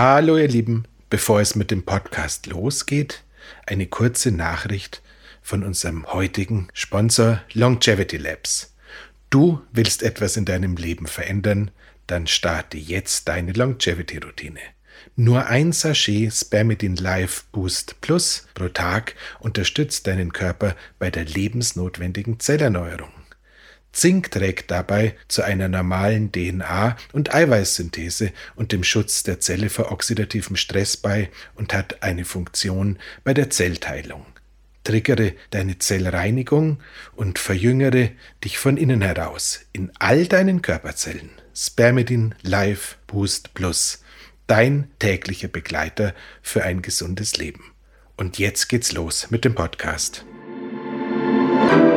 Hallo ihr Lieben, bevor es mit dem Podcast losgeht, eine kurze Nachricht von unserem heutigen Sponsor Longevity Labs. Du willst etwas in deinem Leben verändern, dann starte jetzt deine Longevity-Routine. Nur ein Sachet Spermidin Life Boost Plus pro Tag unterstützt deinen Körper bei der lebensnotwendigen Zellerneuerung. Zink trägt dabei zu einer normalen DNA- und Eiweißsynthese und dem Schutz der Zelle vor oxidativem Stress bei und hat eine Funktion bei der Zellteilung. Triggere deine Zellreinigung und verjüngere dich von innen heraus in all deinen Körperzellen. Spermidin Life Boost Plus, dein täglicher Begleiter für ein gesundes Leben. Und jetzt geht's los mit dem Podcast.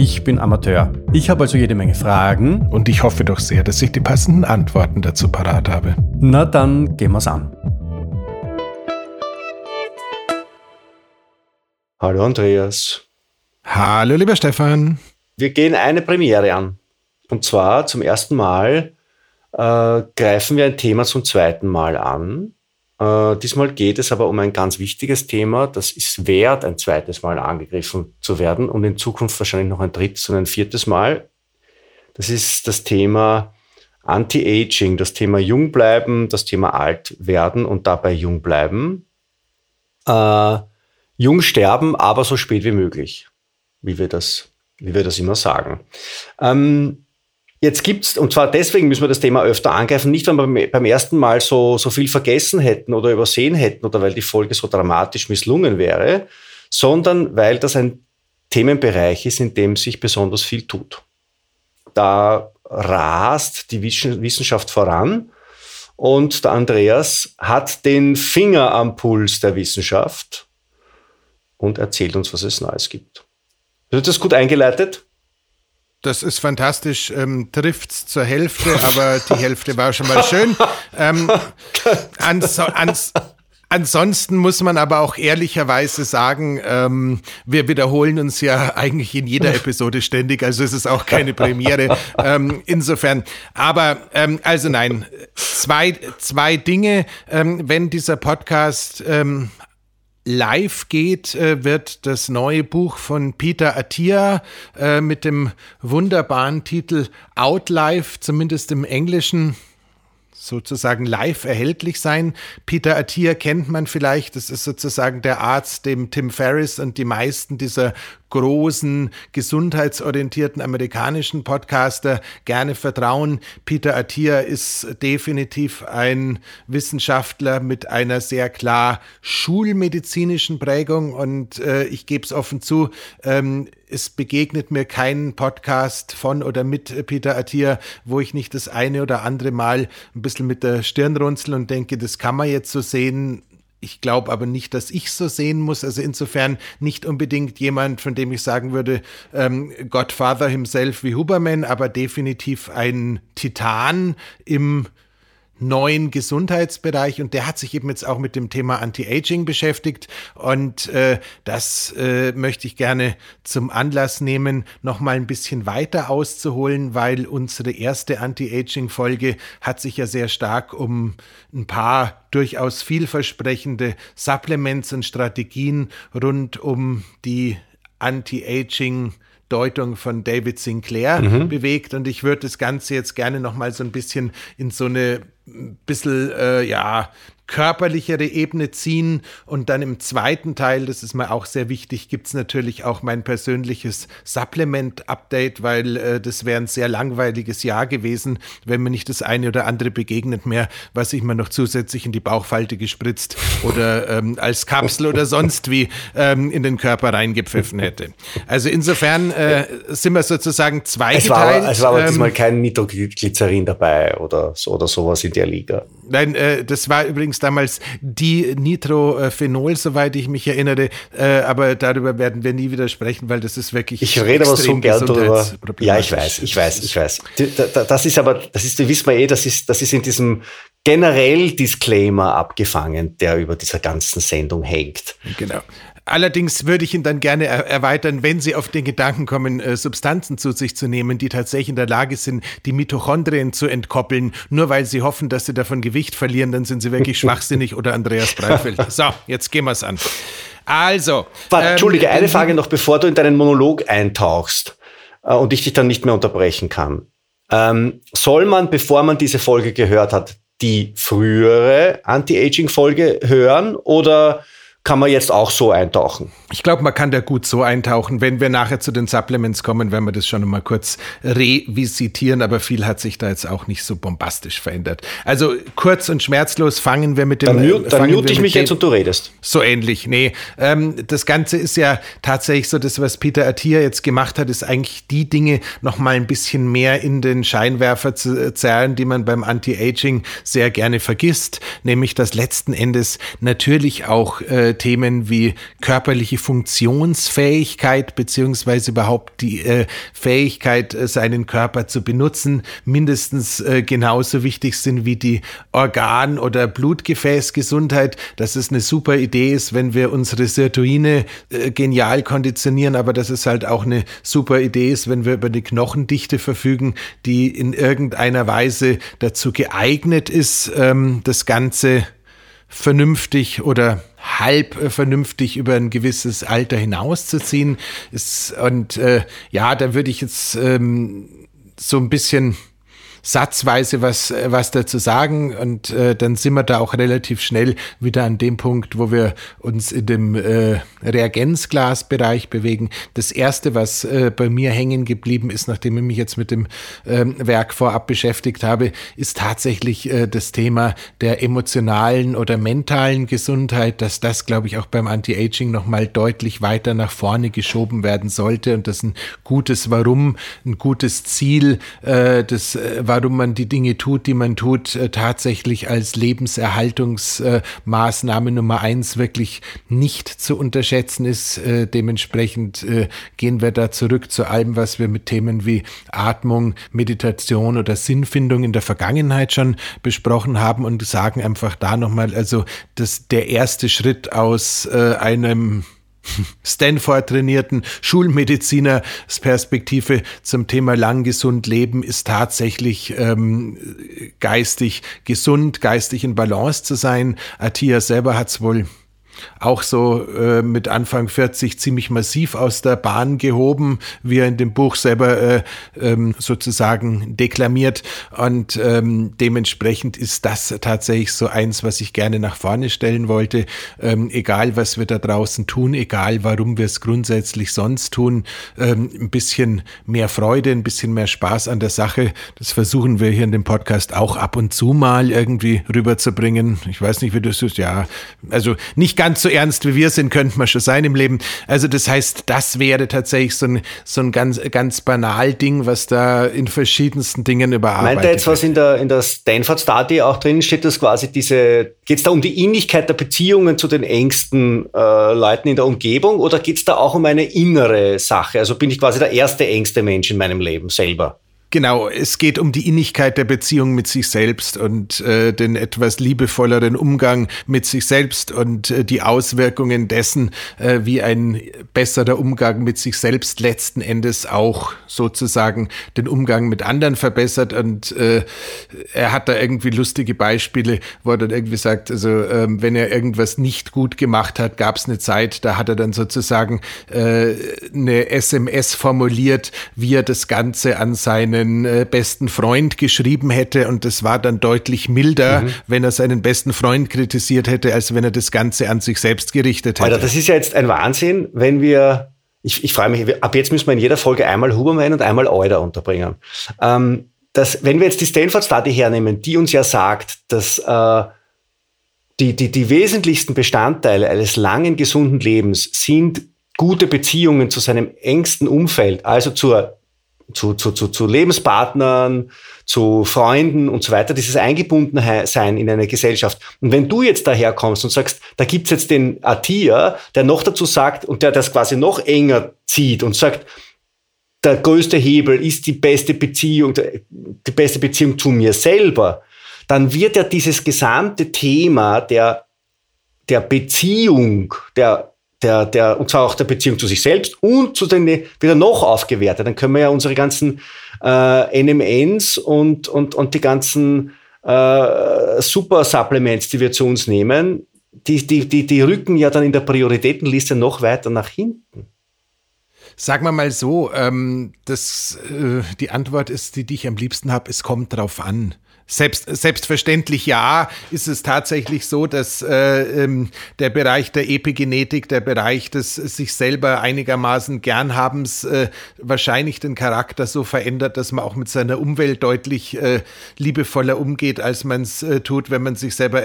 ich bin Amateur. Ich habe also jede Menge Fragen. Und ich hoffe doch sehr, dass ich die passenden Antworten dazu parat habe. Na dann gehen wir's an. Hallo Andreas. Hallo lieber Stefan. Wir gehen eine Premiere an. Und zwar zum ersten Mal äh, greifen wir ein Thema zum zweiten Mal an. Äh, diesmal geht es aber um ein ganz wichtiges Thema. Das ist wert, ein zweites Mal angegriffen zu werden und in Zukunft wahrscheinlich noch ein drittes und ein viertes Mal. Das ist das Thema Anti-Aging, das Thema Jung bleiben, das Thema alt werden und dabei jung bleiben. Äh, jung sterben, aber so spät wie möglich, wie wir das, wie wir das immer sagen. Ähm, Jetzt gibt's, und zwar deswegen müssen wir das Thema öfter angreifen, nicht weil wir beim ersten Mal so, so viel vergessen hätten oder übersehen hätten oder weil die Folge so dramatisch misslungen wäre, sondern weil das ein Themenbereich ist, in dem sich besonders viel tut. Da rast die Wissenschaft voran und der Andreas hat den Finger am Puls der Wissenschaft und erzählt uns, was es Neues gibt. Wird das gut eingeleitet? Das ist fantastisch. Ähm, trifft's zur Hälfte, aber die Hälfte war schon mal schön. Ähm, ans, ans, ansonsten muss man aber auch ehrlicherweise sagen, ähm, wir wiederholen uns ja eigentlich in jeder Episode ständig, also es ist auch keine Premiere. Ähm, insofern, aber ähm, also nein, zwei, zwei Dinge. Ähm, wenn dieser Podcast ähm, live geht, äh, wird das neue Buch von Peter Attia äh, mit dem wunderbaren Titel Outlife, zumindest im Englischen, sozusagen live erhältlich sein. Peter Attia kennt man vielleicht, das ist sozusagen der Arzt, dem Tim Ferriss und die meisten dieser großen, gesundheitsorientierten amerikanischen Podcaster. Gerne vertrauen. Peter Attia ist definitiv ein Wissenschaftler mit einer sehr klar schulmedizinischen Prägung. Und äh, ich gebe es offen zu, ähm, es begegnet mir kein Podcast von oder mit Peter Attia, wo ich nicht das eine oder andere Mal ein bisschen mit der Stirn runzel und denke, das kann man jetzt so sehen ich glaube aber nicht, dass ich so sehen muss. Also insofern nicht unbedingt jemand, von dem ich sagen würde, ähm, Godfather himself wie Huberman, aber definitiv ein Titan im neuen Gesundheitsbereich und der hat sich eben jetzt auch mit dem Thema Anti-Aging beschäftigt und äh, das äh, möchte ich gerne zum Anlass nehmen, noch mal ein bisschen weiter auszuholen, weil unsere erste Anti-Aging-Folge hat sich ja sehr stark um ein paar durchaus vielversprechende Supplements und Strategien rund um die Anti-Aging Deutung von David Sinclair mhm. bewegt und ich würde das Ganze jetzt gerne noch mal so ein bisschen in so eine bisschen, äh, ja, körperlichere Ebene ziehen. Und dann im zweiten Teil, das ist mir auch sehr wichtig, gibt es natürlich auch mein persönliches Supplement-Update, weil äh, das wäre ein sehr langweiliges Jahr gewesen, wenn mir nicht das eine oder andere begegnet mehr, was ich mir noch zusätzlich in die Bauchfalte gespritzt oder ähm, als Kapsel oder sonst wie ähm, in den Körper reingepfiffen hätte. Also insofern äh, sind wir sozusagen zweigeteilt. Es war, es war aber ähm, diesmal kein Nitroglycerin dabei oder so oder sowas in der Liga. Nein, äh, das war übrigens damals die Nitrophenol, soweit ich mich erinnere. Äh, aber darüber werden wir nie wieder sprechen, weil das ist wirklich. Ich rede aber so gern darüber. Ja, ich weiß, ich weiß, ich weiß. Das ist aber, das ist, wissen wir eh, das ist, das ist in diesem generell Disclaimer abgefangen, der über dieser ganzen Sendung hängt. Genau. Allerdings würde ich ihn dann gerne er erweitern, wenn Sie auf den Gedanken kommen, äh, Substanzen zu sich zu nehmen, die tatsächlich in der Lage sind, die Mitochondrien zu entkoppeln, nur weil Sie hoffen, dass Sie davon Gewicht verlieren, dann sind Sie wirklich schwachsinnig oder Andreas Breitfeld. So, jetzt gehen wir es an. Also. Warte, ähm, Entschuldige, eine Frage noch, bevor du in deinen Monolog eintauchst äh, und ich dich dann nicht mehr unterbrechen kann. Ähm, soll man, bevor man diese Folge gehört hat, die frühere Anti-Aging-Folge hören oder kann man jetzt auch so eintauchen. Ich glaube, man kann da gut so eintauchen. Wenn wir nachher zu den Supplements kommen, werden wir das schon mal kurz revisitieren, aber viel hat sich da jetzt auch nicht so bombastisch verändert. Also kurz und schmerzlos fangen wir mit dem. Dann, mute, dann mute ich mich jetzt und du redest. So ähnlich. Nee, ähm, das Ganze ist ja tatsächlich so, das, was Peter Attia jetzt gemacht hat, ist eigentlich die Dinge noch mal ein bisschen mehr in den Scheinwerfer zu zerren, die man beim Anti-Aging sehr gerne vergisst, nämlich dass letzten Endes natürlich auch äh, Themen wie körperliche Funktionsfähigkeit beziehungsweise überhaupt die äh, Fähigkeit, äh, seinen Körper zu benutzen, mindestens äh, genauso wichtig sind wie die Organ- oder Blutgefäßgesundheit. Dass es eine super Idee ist, wenn wir unsere Sirtuine äh, genial konditionieren, aber dass es halt auch eine super Idee ist, wenn wir über eine Knochendichte verfügen, die in irgendeiner Weise dazu geeignet ist, ähm, das Ganze vernünftig oder halb äh, vernünftig über ein gewisses Alter hinauszuziehen. Ist, und äh, ja, da würde ich jetzt ähm, so ein bisschen satzweise was, was dazu sagen und äh, dann sind wir da auch relativ schnell wieder an dem Punkt, wo wir uns in dem äh, Reagenzglasbereich bewegen. Das erste, was äh, bei mir hängen geblieben ist, nachdem ich mich jetzt mit dem ähm, Werk vorab beschäftigt habe, ist tatsächlich äh, das Thema der emotionalen oder mentalen Gesundheit, dass das, glaube ich, auch beim Anti-Aging nochmal deutlich weiter nach vorne geschoben werden sollte und das ein gutes Warum, ein gutes Ziel, äh, das äh, warum man die Dinge tut, die man tut, äh, tatsächlich als Lebenserhaltungsmaßnahme Nummer eins wirklich nicht zu unterschätzen ist. Äh, dementsprechend äh, gehen wir da zurück zu allem, was wir mit Themen wie Atmung, Meditation oder Sinnfindung in der Vergangenheit schon besprochen haben und sagen einfach da nochmal, also dass der erste Schritt aus einem Stanford trainierten Schulmediziners Perspektive zum Thema lang gesund leben ist tatsächlich ähm, geistig gesund, geistig in Balance zu sein. Atia selber hat es wohl auch so äh, mit Anfang 40 ziemlich massiv aus der Bahn gehoben, wie er in dem Buch selber äh, ähm, sozusagen deklamiert. Und ähm, dementsprechend ist das tatsächlich so eins, was ich gerne nach vorne stellen wollte. Ähm, egal, was wir da draußen tun, egal, warum wir es grundsätzlich sonst tun, ähm, ein bisschen mehr Freude, ein bisschen mehr Spaß an der Sache. Das versuchen wir hier in dem Podcast auch ab und zu mal irgendwie rüberzubringen. Ich weiß nicht, wie du es ja, also nicht ganz ganz so ernst wie wir sind, könnte man schon sein im Leben. Also das heißt, das wäre tatsächlich so ein, so ein ganz, ganz banal Ding, was da in verschiedensten Dingen überarbeitet Meint er jetzt, was in der, in der Stanford Study auch drin steht, dass quasi diese, geht es da um die Innigkeit der Beziehungen zu den engsten äh, Leuten in der Umgebung oder geht es da auch um eine innere Sache? Also bin ich quasi der erste engste Mensch in meinem Leben selber? Genau, es geht um die Innigkeit der Beziehung mit sich selbst und äh, den etwas liebevolleren Umgang mit sich selbst und äh, die Auswirkungen dessen, äh, wie ein besserer Umgang mit sich selbst letzten Endes auch sozusagen den Umgang mit anderen verbessert. Und äh, er hat da irgendwie lustige Beispiele, wo er dann irgendwie sagt, also ähm, wenn er irgendwas nicht gut gemacht hat, gab es eine Zeit, da hat er dann sozusagen äh, eine SMS formuliert, wie er das Ganze an seine seinen äh, besten Freund geschrieben hätte und das war dann deutlich milder, mhm. wenn er seinen besten Freund kritisiert hätte, als wenn er das Ganze an sich selbst gerichtet hätte. Alter, das ist ja jetzt ein Wahnsinn, wenn wir, ich, ich freue mich, ab jetzt müssen wir in jeder Folge einmal Huberman und einmal Euder unterbringen. Ähm, dass, wenn wir jetzt die Stanford-Study hernehmen, die uns ja sagt, dass äh, die, die, die wesentlichsten Bestandteile eines langen, gesunden Lebens sind gute Beziehungen zu seinem engsten Umfeld, also zur, zu, zu, zu, zu Lebenspartnern, zu Freunden und so weiter, dieses Eingebundensein in eine Gesellschaft. Und wenn du jetzt daherkommst und sagst, da gibt's jetzt den Atia, der noch dazu sagt und der das quasi noch enger zieht und sagt, der größte Hebel ist die beste Beziehung, die beste Beziehung zu mir selber, dann wird ja dieses gesamte Thema der, der Beziehung, der der, der, und zwar auch der Beziehung zu sich selbst und zu den wieder noch aufgewertet. Dann können wir ja unsere ganzen äh, NMNs und, und, und die ganzen äh, Super-Supplements, die wir zu uns nehmen, die, die, die, die rücken ja dann in der Prioritätenliste noch weiter nach hinten. Sagen wir mal so, ähm, das, äh, die Antwort ist, die, die ich am liebsten habe, es kommt drauf an. Selbst, selbstverständlich ja, ist es tatsächlich so, dass äh, ähm, der Bereich der Epigenetik, der Bereich des sich selber einigermaßen Gernhabens äh, wahrscheinlich den Charakter so verändert, dass man auch mit seiner Umwelt deutlich äh, liebevoller umgeht, als man es äh, tut, wenn man sich selber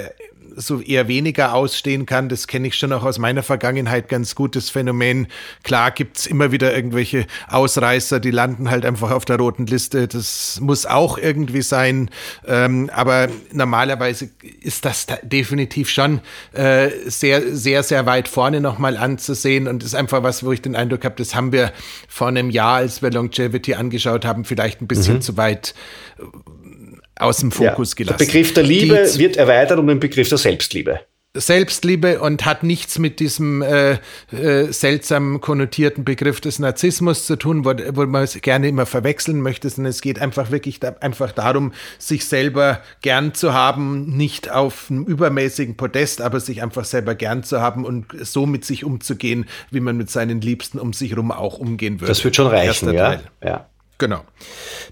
so eher weniger ausstehen kann. Das kenne ich schon auch aus meiner Vergangenheit ganz gutes Phänomen. Klar gibt's immer wieder irgendwelche Ausreißer, die landen halt einfach auf der roten Liste. Das muss auch irgendwie sein. Ähm, aber normalerweise ist das da definitiv schon äh, sehr, sehr, sehr weit vorne nochmal anzusehen und ist einfach was, wo ich den Eindruck habe, das haben wir vor einem Jahr, als wir Longevity angeschaut haben, vielleicht ein bisschen mhm. zu weit aus dem Fokus ja, gelassen. Der Begriff der Liebe Die, wird erweitert um den Begriff der Selbstliebe. Selbstliebe und hat nichts mit diesem äh, äh, seltsam konnotierten Begriff des Narzissmus zu tun, wo, wo man es gerne immer verwechseln möchte, sondern es geht einfach wirklich da, einfach darum, sich selber gern zu haben, nicht auf einem übermäßigen Podest, aber sich einfach selber gern zu haben und so mit sich umzugehen, wie man mit seinen Liebsten um sich herum auch umgehen würde. Das wird schon reichen, ja. ja. Genau.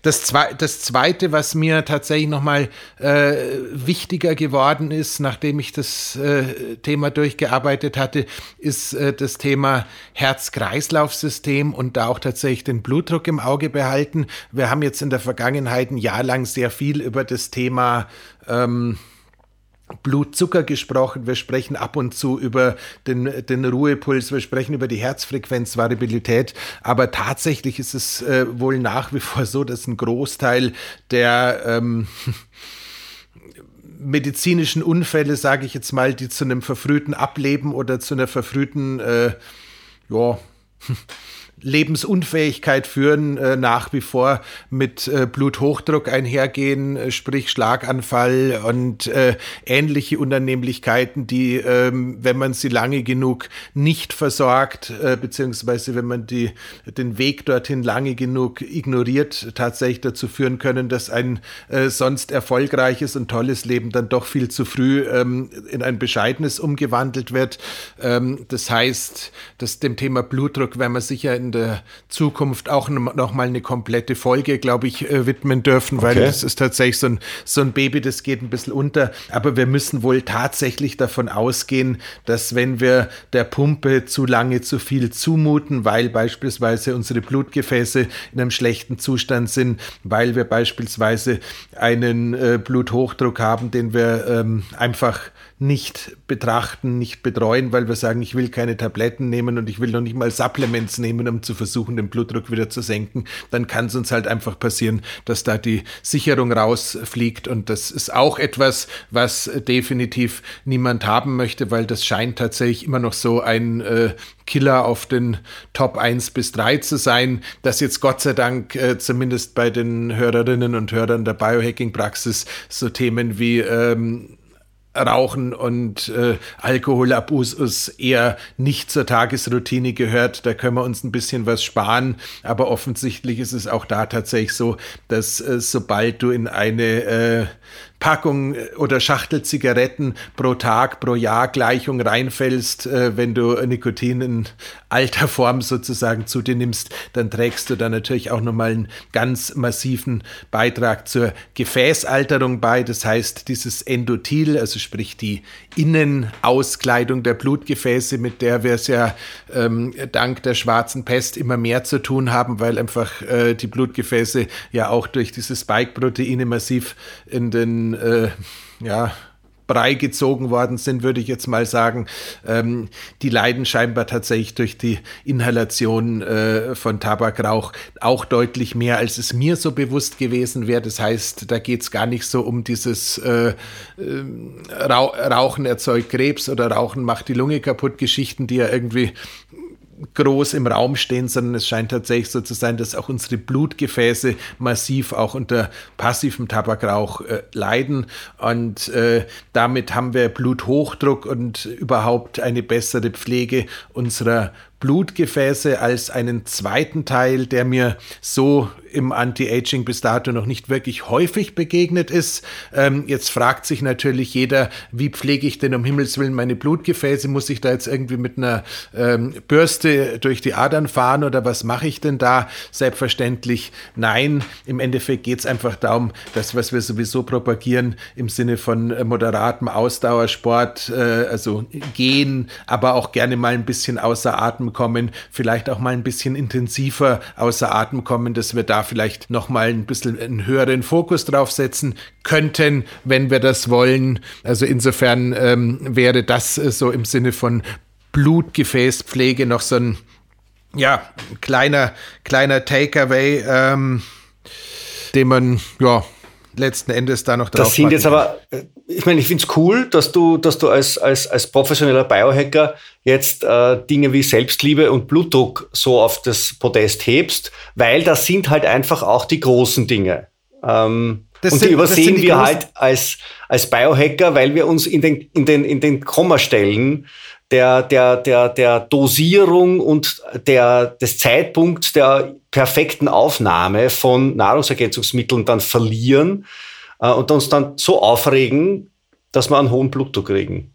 Das, Zwe das Zweite, was mir tatsächlich nochmal äh, wichtiger geworden ist, nachdem ich das äh, Thema durchgearbeitet hatte, ist äh, das Thema Herz-Kreislauf-System und da auch tatsächlich den Blutdruck im Auge behalten. Wir haben jetzt in der Vergangenheit ein Jahr lang sehr viel über das Thema ähm, Blutzucker gesprochen, wir sprechen ab und zu über den, den Ruhepuls, wir sprechen über die Herzfrequenzvariabilität, aber tatsächlich ist es äh, wohl nach wie vor so, dass ein Großteil der ähm, medizinischen Unfälle, sage ich jetzt mal, die zu einem verfrühten Ableben oder zu einer verfrühten, äh, ja, Lebensunfähigkeit führen, äh, nach wie vor mit äh, Bluthochdruck einhergehen, äh, sprich Schlaganfall und äh, ähnliche Unannehmlichkeiten, die, ähm, wenn man sie lange genug nicht versorgt, äh, beziehungsweise wenn man die, den Weg dorthin lange genug ignoriert, tatsächlich dazu führen können, dass ein äh, sonst erfolgreiches und tolles Leben dann doch viel zu früh ähm, in ein bescheidenes umgewandelt wird. Ähm, das heißt, dass dem Thema Blutdruck, wenn man sicher in der Zukunft auch noch mal eine komplette Folge, glaube ich, äh, widmen dürfen, weil okay. das ist tatsächlich so ein, so ein Baby, das geht ein bisschen unter. Aber wir müssen wohl tatsächlich davon ausgehen, dass wenn wir der Pumpe zu lange zu viel zumuten, weil beispielsweise unsere Blutgefäße in einem schlechten Zustand sind, weil wir beispielsweise einen äh, Bluthochdruck haben, den wir ähm, einfach nicht betrachten, nicht betreuen, weil wir sagen, ich will keine Tabletten nehmen und ich will noch nicht mal Supplements nehmen, um zu versuchen, den Blutdruck wieder zu senken, dann kann es uns halt einfach passieren, dass da die Sicherung rausfliegt. Und das ist auch etwas, was definitiv niemand haben möchte, weil das scheint tatsächlich immer noch so ein äh, Killer auf den Top 1 bis 3 zu sein, das jetzt Gott sei Dank äh, zumindest bei den Hörerinnen und Hörern der Biohacking-Praxis so Themen wie ähm, Rauchen und äh, Alkoholabusus eher nicht zur Tagesroutine gehört. Da können wir uns ein bisschen was sparen. Aber offensichtlich ist es auch da tatsächlich so, dass äh, sobald du in eine äh, Packung äh, oder Schachtel Zigaretten pro Tag, pro Jahr Gleichung reinfällst, äh, wenn du Nikotin in alter Form sozusagen zu dir nimmst, dann trägst du da natürlich auch nochmal einen ganz massiven Beitrag zur Gefäßalterung bei. Das heißt, dieses Endothel, also sprich die Innenauskleidung der Blutgefäße, mit der wir es ja ähm, dank der schwarzen Pest immer mehr zu tun haben, weil einfach äh, die Blutgefäße ja auch durch diese Spike-Proteine massiv in den äh, ja, Brei gezogen worden sind, würde ich jetzt mal sagen. Ähm, die leiden scheinbar tatsächlich durch die Inhalation äh, von Tabakrauch auch deutlich mehr, als es mir so bewusst gewesen wäre. Das heißt, da geht es gar nicht so um dieses äh, äh, Rauchen erzeugt Krebs oder Rauchen macht die Lunge kaputt Geschichten, die ja irgendwie groß im Raum stehen, sondern es scheint tatsächlich so zu sein, dass auch unsere Blutgefäße massiv auch unter passivem Tabakrauch äh, leiden. Und äh, damit haben wir Bluthochdruck und überhaupt eine bessere Pflege unserer Blutgefäße als einen zweiten Teil, der mir so im Anti-Aging bis dato noch nicht wirklich häufig begegnet ist. Ähm, jetzt fragt sich natürlich jeder, wie pflege ich denn um Himmels Willen meine Blutgefäße? Muss ich da jetzt irgendwie mit einer ähm, Bürste durch die Adern fahren oder was mache ich denn da? Selbstverständlich nein. Im Endeffekt geht es einfach darum, dass was wir sowieso propagieren im Sinne von äh, moderatem Ausdauersport, äh, also gehen, aber auch gerne mal ein bisschen außer Atem kommen, vielleicht auch mal ein bisschen intensiver außer Atem kommen, dass wir da vielleicht noch mal ein bisschen einen höheren Fokus drauf setzen könnten, wenn wir das wollen. Also insofern ähm, wäre das äh, so im Sinne von Blutgefäßpflege noch so ein ja, kleiner, kleiner Takeaway, ähm, den man ja letzten Endes da noch drauf Das sind jetzt aber, ich meine, ich finde es cool, dass du, dass du als, als, als professioneller Biohacker jetzt äh, Dinge wie Selbstliebe und Blutdruck so auf das Podest hebst, weil das sind halt einfach auch die großen Dinge. Ähm, und sind, die übersehen die wir halt als, als Biohacker, weil wir uns in den, in den, in den Kommastellen der, der, der, der Dosierung und der, des Zeitpunkts der perfekten Aufnahme von Nahrungsergänzungsmitteln dann verlieren und uns dann so aufregen, dass wir einen hohen Blutdruck kriegen.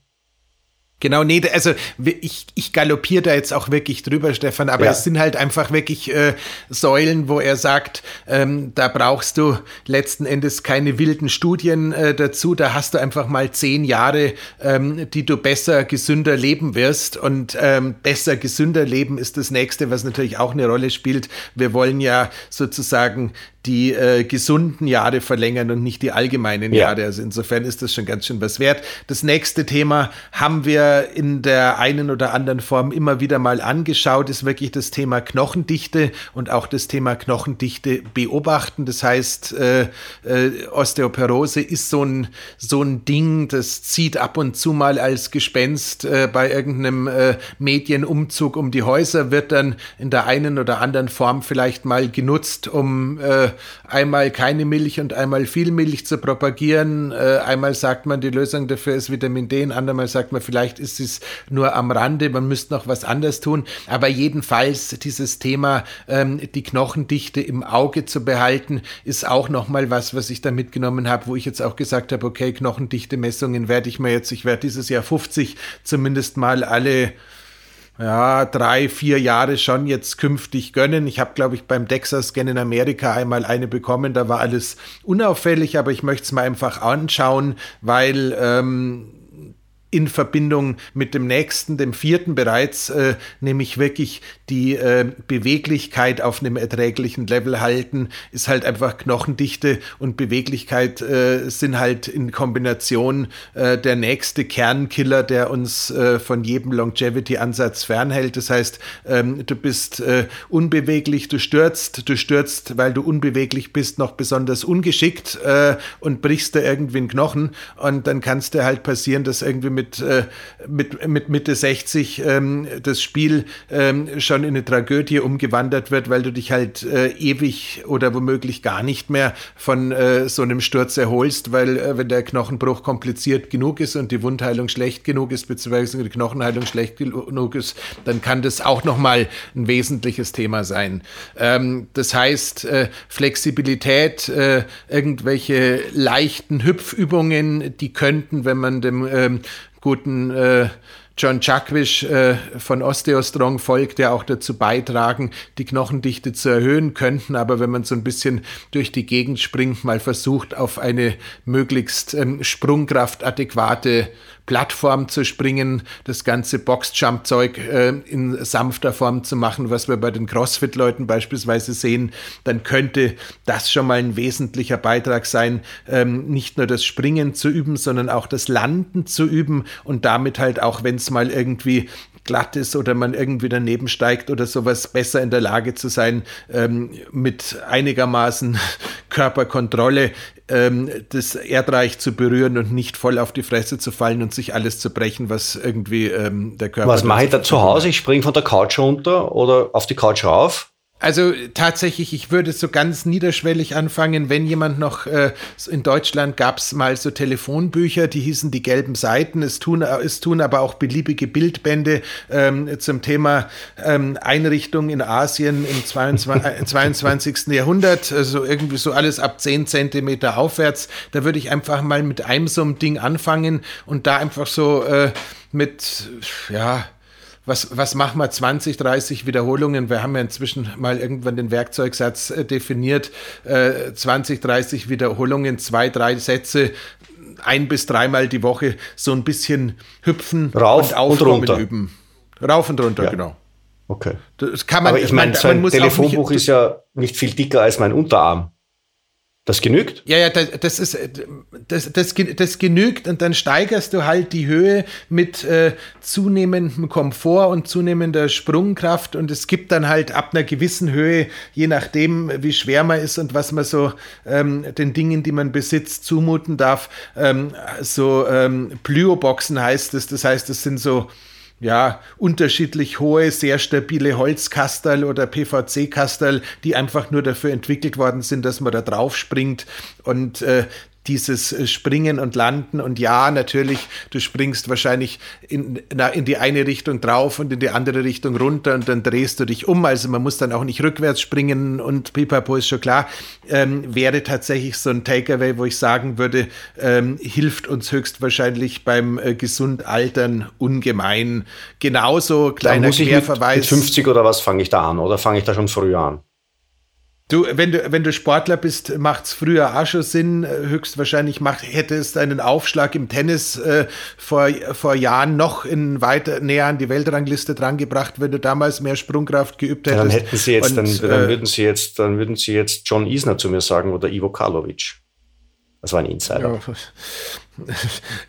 Genau, nee, also ich, ich galoppiere da jetzt auch wirklich drüber, Stefan, aber ja. es sind halt einfach wirklich äh, Säulen, wo er sagt, ähm, da brauchst du letzten Endes keine wilden Studien äh, dazu, da hast du einfach mal zehn Jahre, ähm, die du besser, gesünder leben wirst und ähm, besser, gesünder leben ist das nächste, was natürlich auch eine Rolle spielt. Wir wollen ja sozusagen die äh, gesunden Jahre verlängern und nicht die allgemeinen ja. Jahre. Also insofern ist das schon ganz schön was wert. Das nächste Thema haben wir in der einen oder anderen Form immer wieder mal angeschaut, ist wirklich das Thema Knochendichte und auch das Thema Knochendichte beobachten. Das heißt, äh, äh, Osteoporose ist so ein, so ein Ding, das zieht ab und zu mal als Gespenst äh, bei irgendeinem äh, Medienumzug um die Häuser, wird dann in der einen oder anderen Form vielleicht mal genutzt, um äh, einmal keine Milch und einmal viel Milch zu propagieren. Äh, einmal sagt man, die Lösung dafür ist Vitamin D, und andermal sagt man, vielleicht ist es nur am Rande, man müsste noch was anderes tun. Aber jedenfalls dieses Thema, ähm, die Knochendichte im Auge zu behalten, ist auch nochmal was, was ich da mitgenommen habe, wo ich jetzt auch gesagt habe, okay, Knochendichte-Messungen werde ich mir jetzt, ich werde dieses Jahr 50 zumindest mal alle ja, drei, vier Jahre schon jetzt künftig gönnen. Ich habe, glaube ich, beim DEXA-Scan in Amerika einmal eine bekommen. Da war alles unauffällig, aber ich möchte es mal einfach anschauen, weil ähm, in Verbindung mit dem nächsten, dem vierten bereits, äh, nämlich wirklich die äh, Beweglichkeit auf einem erträglichen Level halten, ist halt einfach Knochendichte und Beweglichkeit äh, sind halt in Kombination äh, der nächste Kernkiller, der uns äh, von jedem Longevity-Ansatz fernhält. Das heißt, ähm, du bist äh, unbeweglich, du stürzt, du stürzt, weil du unbeweglich bist, noch besonders ungeschickt und brichst da irgendwie einen Knochen und dann kann es dir halt passieren, dass irgendwie mit, äh, mit, mit Mitte 60 ähm, das Spiel ähm, schon in eine Tragödie umgewandert wird, weil du dich halt äh, ewig oder womöglich gar nicht mehr von äh, so einem Sturz erholst, weil äh, wenn der Knochenbruch kompliziert genug ist und die Wundheilung schlecht genug ist, beziehungsweise die Knochenheilung schlecht genug ist, dann kann das auch nochmal ein wesentliches Thema sein. Ähm, das heißt, äh, Flexibilität, irgendwelche leichten Hüpfübungen, die könnten, wenn man dem ähm, guten äh, John Chakwisch äh, von Osteostrong folgt, der auch dazu beitragen, die Knochendichte zu erhöhen könnten. Aber wenn man so ein bisschen durch die Gegend springt, mal versucht, auf eine möglichst ähm, sprungkraftadäquate Plattform zu springen, das ganze Boxjump-Zeug äh, in sanfter Form zu machen, was wir bei den CrossFit-Leuten beispielsweise sehen, dann könnte das schon mal ein wesentlicher Beitrag sein, ähm, nicht nur das Springen zu üben, sondern auch das Landen zu üben und damit halt auch, wenn es mal irgendwie glatt ist oder man irgendwie daneben steigt oder sowas, besser in der Lage zu sein, ähm, mit einigermaßen Körperkontrolle ähm, das Erdreich zu berühren und nicht voll auf die Fresse zu fallen und sich alles zu brechen, was irgendwie ähm, der Körper. Was mache ich da zu Hause? Ich springe von der Couch runter oder auf die Couch rauf? Also tatsächlich, ich würde so ganz niederschwellig anfangen, wenn jemand noch, äh, in Deutschland gab es mal so Telefonbücher, die hießen die gelben Seiten. Es tun, es tun aber auch beliebige Bildbände ähm, zum Thema ähm, Einrichtung in Asien im 22, äh, 22. Jahrhundert, also irgendwie so alles ab 10 Zentimeter aufwärts. Da würde ich einfach mal mit einem so einem Ding anfangen und da einfach so äh, mit, ja, was, was machen wir 20, 30 Wiederholungen? Wir haben ja inzwischen mal irgendwann den Werkzeugsatz äh, definiert. Äh, 20, 30 Wiederholungen, zwei, drei Sätze, ein bis dreimal die Woche so ein bisschen hüpfen Rauf und aufkommen und runter. üben. Rauf und runter, ja. genau. Okay. Das kann man, Aber ich meine, so ein Telefonbuch ist ja nicht viel dicker als mein Unterarm. Das genügt? Ja, ja, das, das ist, das, das, das genügt und dann steigerst du halt die Höhe mit äh, zunehmendem Komfort und zunehmender Sprungkraft und es gibt dann halt ab einer gewissen Höhe, je nachdem, wie schwer man ist und was man so ähm, den Dingen, die man besitzt, zumuten darf, ähm, so ähm, Plyoboxen heißt es, das heißt, es sind so ja, unterschiedlich hohe, sehr stabile Holzkastel oder PVC-Kastel, die einfach nur dafür entwickelt worden sind, dass man da drauf springt. Und äh, dieses äh, Springen und Landen und ja, natürlich, du springst wahrscheinlich in, in die eine Richtung drauf und in die andere Richtung runter und dann drehst du dich um. Also man muss dann auch nicht rückwärts springen und pipapo ist schon klar. Ähm, wäre tatsächlich so ein Takeaway, wo ich sagen würde, ähm, hilft uns höchstwahrscheinlich beim äh, gesund altern ungemein. Genauso kleiner Querverweis. Mit, mit 50 oder was fange ich da an oder fange ich da schon früher an? Du, wenn du, wenn du Sportler bist, macht es früher auch schon Sinn. Höchstwahrscheinlich macht, hätte es einen Aufschlag im Tennis äh, vor, vor Jahren noch in weiter näher an die Weltrangliste drangebracht, wenn du damals mehr Sprungkraft geübt hättest. Ja, dann hätten sie jetzt, Und, dann, dann äh, würden sie jetzt, dann würden sie jetzt John Isner zu mir sagen oder Ivo Karlovic. Das war ein Insider. Ja.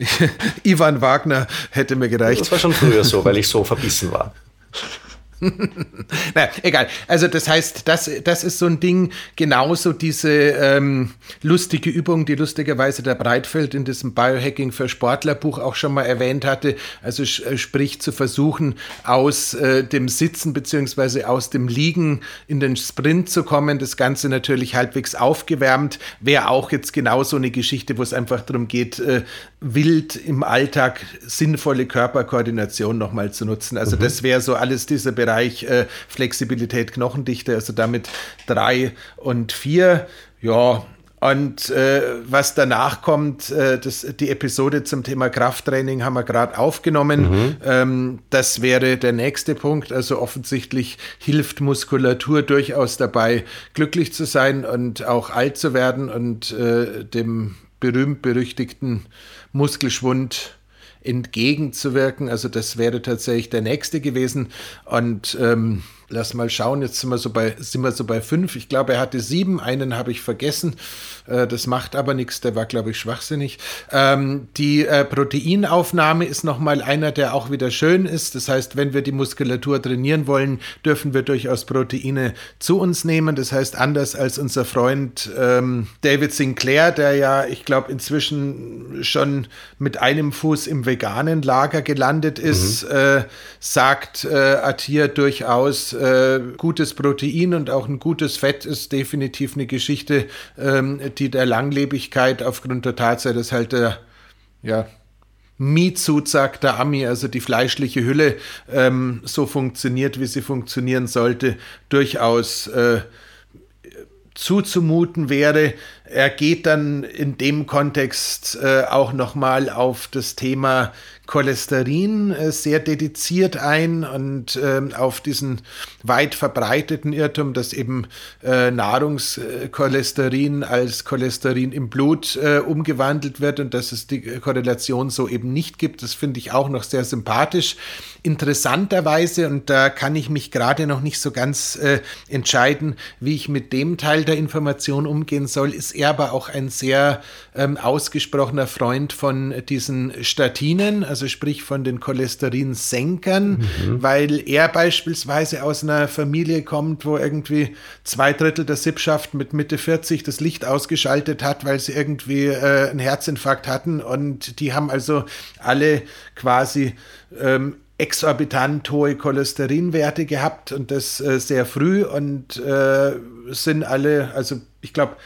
Ivan Wagner hätte mir gereicht. Das war schon früher so, weil ich so verbissen war. naja, egal. Also das heißt, das, das ist so ein Ding, genauso diese ähm, lustige Übung, die lustigerweise der Breitfeld in diesem Biohacking für Sportler Buch auch schon mal erwähnt hatte. Also äh, sprich zu versuchen, aus äh, dem Sitzen beziehungsweise aus dem Liegen in den Sprint zu kommen. Das Ganze natürlich halbwegs aufgewärmt. Wäre auch jetzt genauso eine Geschichte, wo es einfach darum geht, äh, wild im Alltag sinnvolle Körperkoordination nochmal zu nutzen. Also mhm. das wäre so alles dieser Bereich äh, Flexibilität, Knochendichte, also damit drei und vier. Ja, und äh, was danach kommt, äh, das, die Episode zum Thema Krafttraining haben wir gerade aufgenommen. Mhm. Ähm, das wäre der nächste Punkt. Also offensichtlich hilft Muskulatur durchaus dabei, glücklich zu sein und auch alt zu werden und äh, dem berühmt-berüchtigten Muskelschwund entgegenzuwirken. Also das wäre tatsächlich der nächste gewesen. Und ähm, Lass mal schauen, jetzt sind wir so bei, sind wir so bei fünf. Ich glaube, er hatte sieben, einen habe ich vergessen. Äh, das macht aber nichts, der war, glaube ich, schwachsinnig. Ähm, die äh, Proteinaufnahme ist nochmal einer, der auch wieder schön ist. Das heißt, wenn wir die Muskulatur trainieren wollen, dürfen wir durchaus Proteine zu uns nehmen. Das heißt, anders als unser Freund ähm, David Sinclair, der ja, ich glaube, inzwischen schon mit einem Fuß im veganen Lager gelandet ist, mhm. äh, sagt äh, Atir durchaus, äh, gutes Protein und auch ein gutes Fett ist definitiv eine Geschichte, ähm, die der Langlebigkeit aufgrund der Tatsache, dass halt der, ja, Meatsud, sagt der Ami, also die fleischliche Hülle, ähm, so funktioniert, wie sie funktionieren sollte, durchaus äh, zuzumuten wäre. Er geht dann in dem Kontext äh, auch nochmal auf das Thema Cholesterin äh, sehr dediziert ein und äh, auf diesen weit verbreiteten Irrtum, dass eben äh, Nahrungscholesterin als Cholesterin im Blut äh, umgewandelt wird und dass es die Korrelation so eben nicht gibt. Das finde ich auch noch sehr sympathisch. Interessanterweise, und da kann ich mich gerade noch nicht so ganz entscheiden, wie ich mit dem Teil der Information umgehen soll, ist er aber auch ein sehr ähm, ausgesprochener Freund von diesen Statinen, also sprich von den Cholesterinsenkern, mhm. weil er beispielsweise aus einer Familie kommt, wo irgendwie zwei Drittel der Sippschaft mit Mitte 40 das Licht ausgeschaltet hat, weil sie irgendwie äh, einen Herzinfarkt hatten und die haben also alle quasi ähm, exorbitant hohe Cholesterinwerte gehabt und das äh, sehr früh und äh, sind alle, also ich glaube,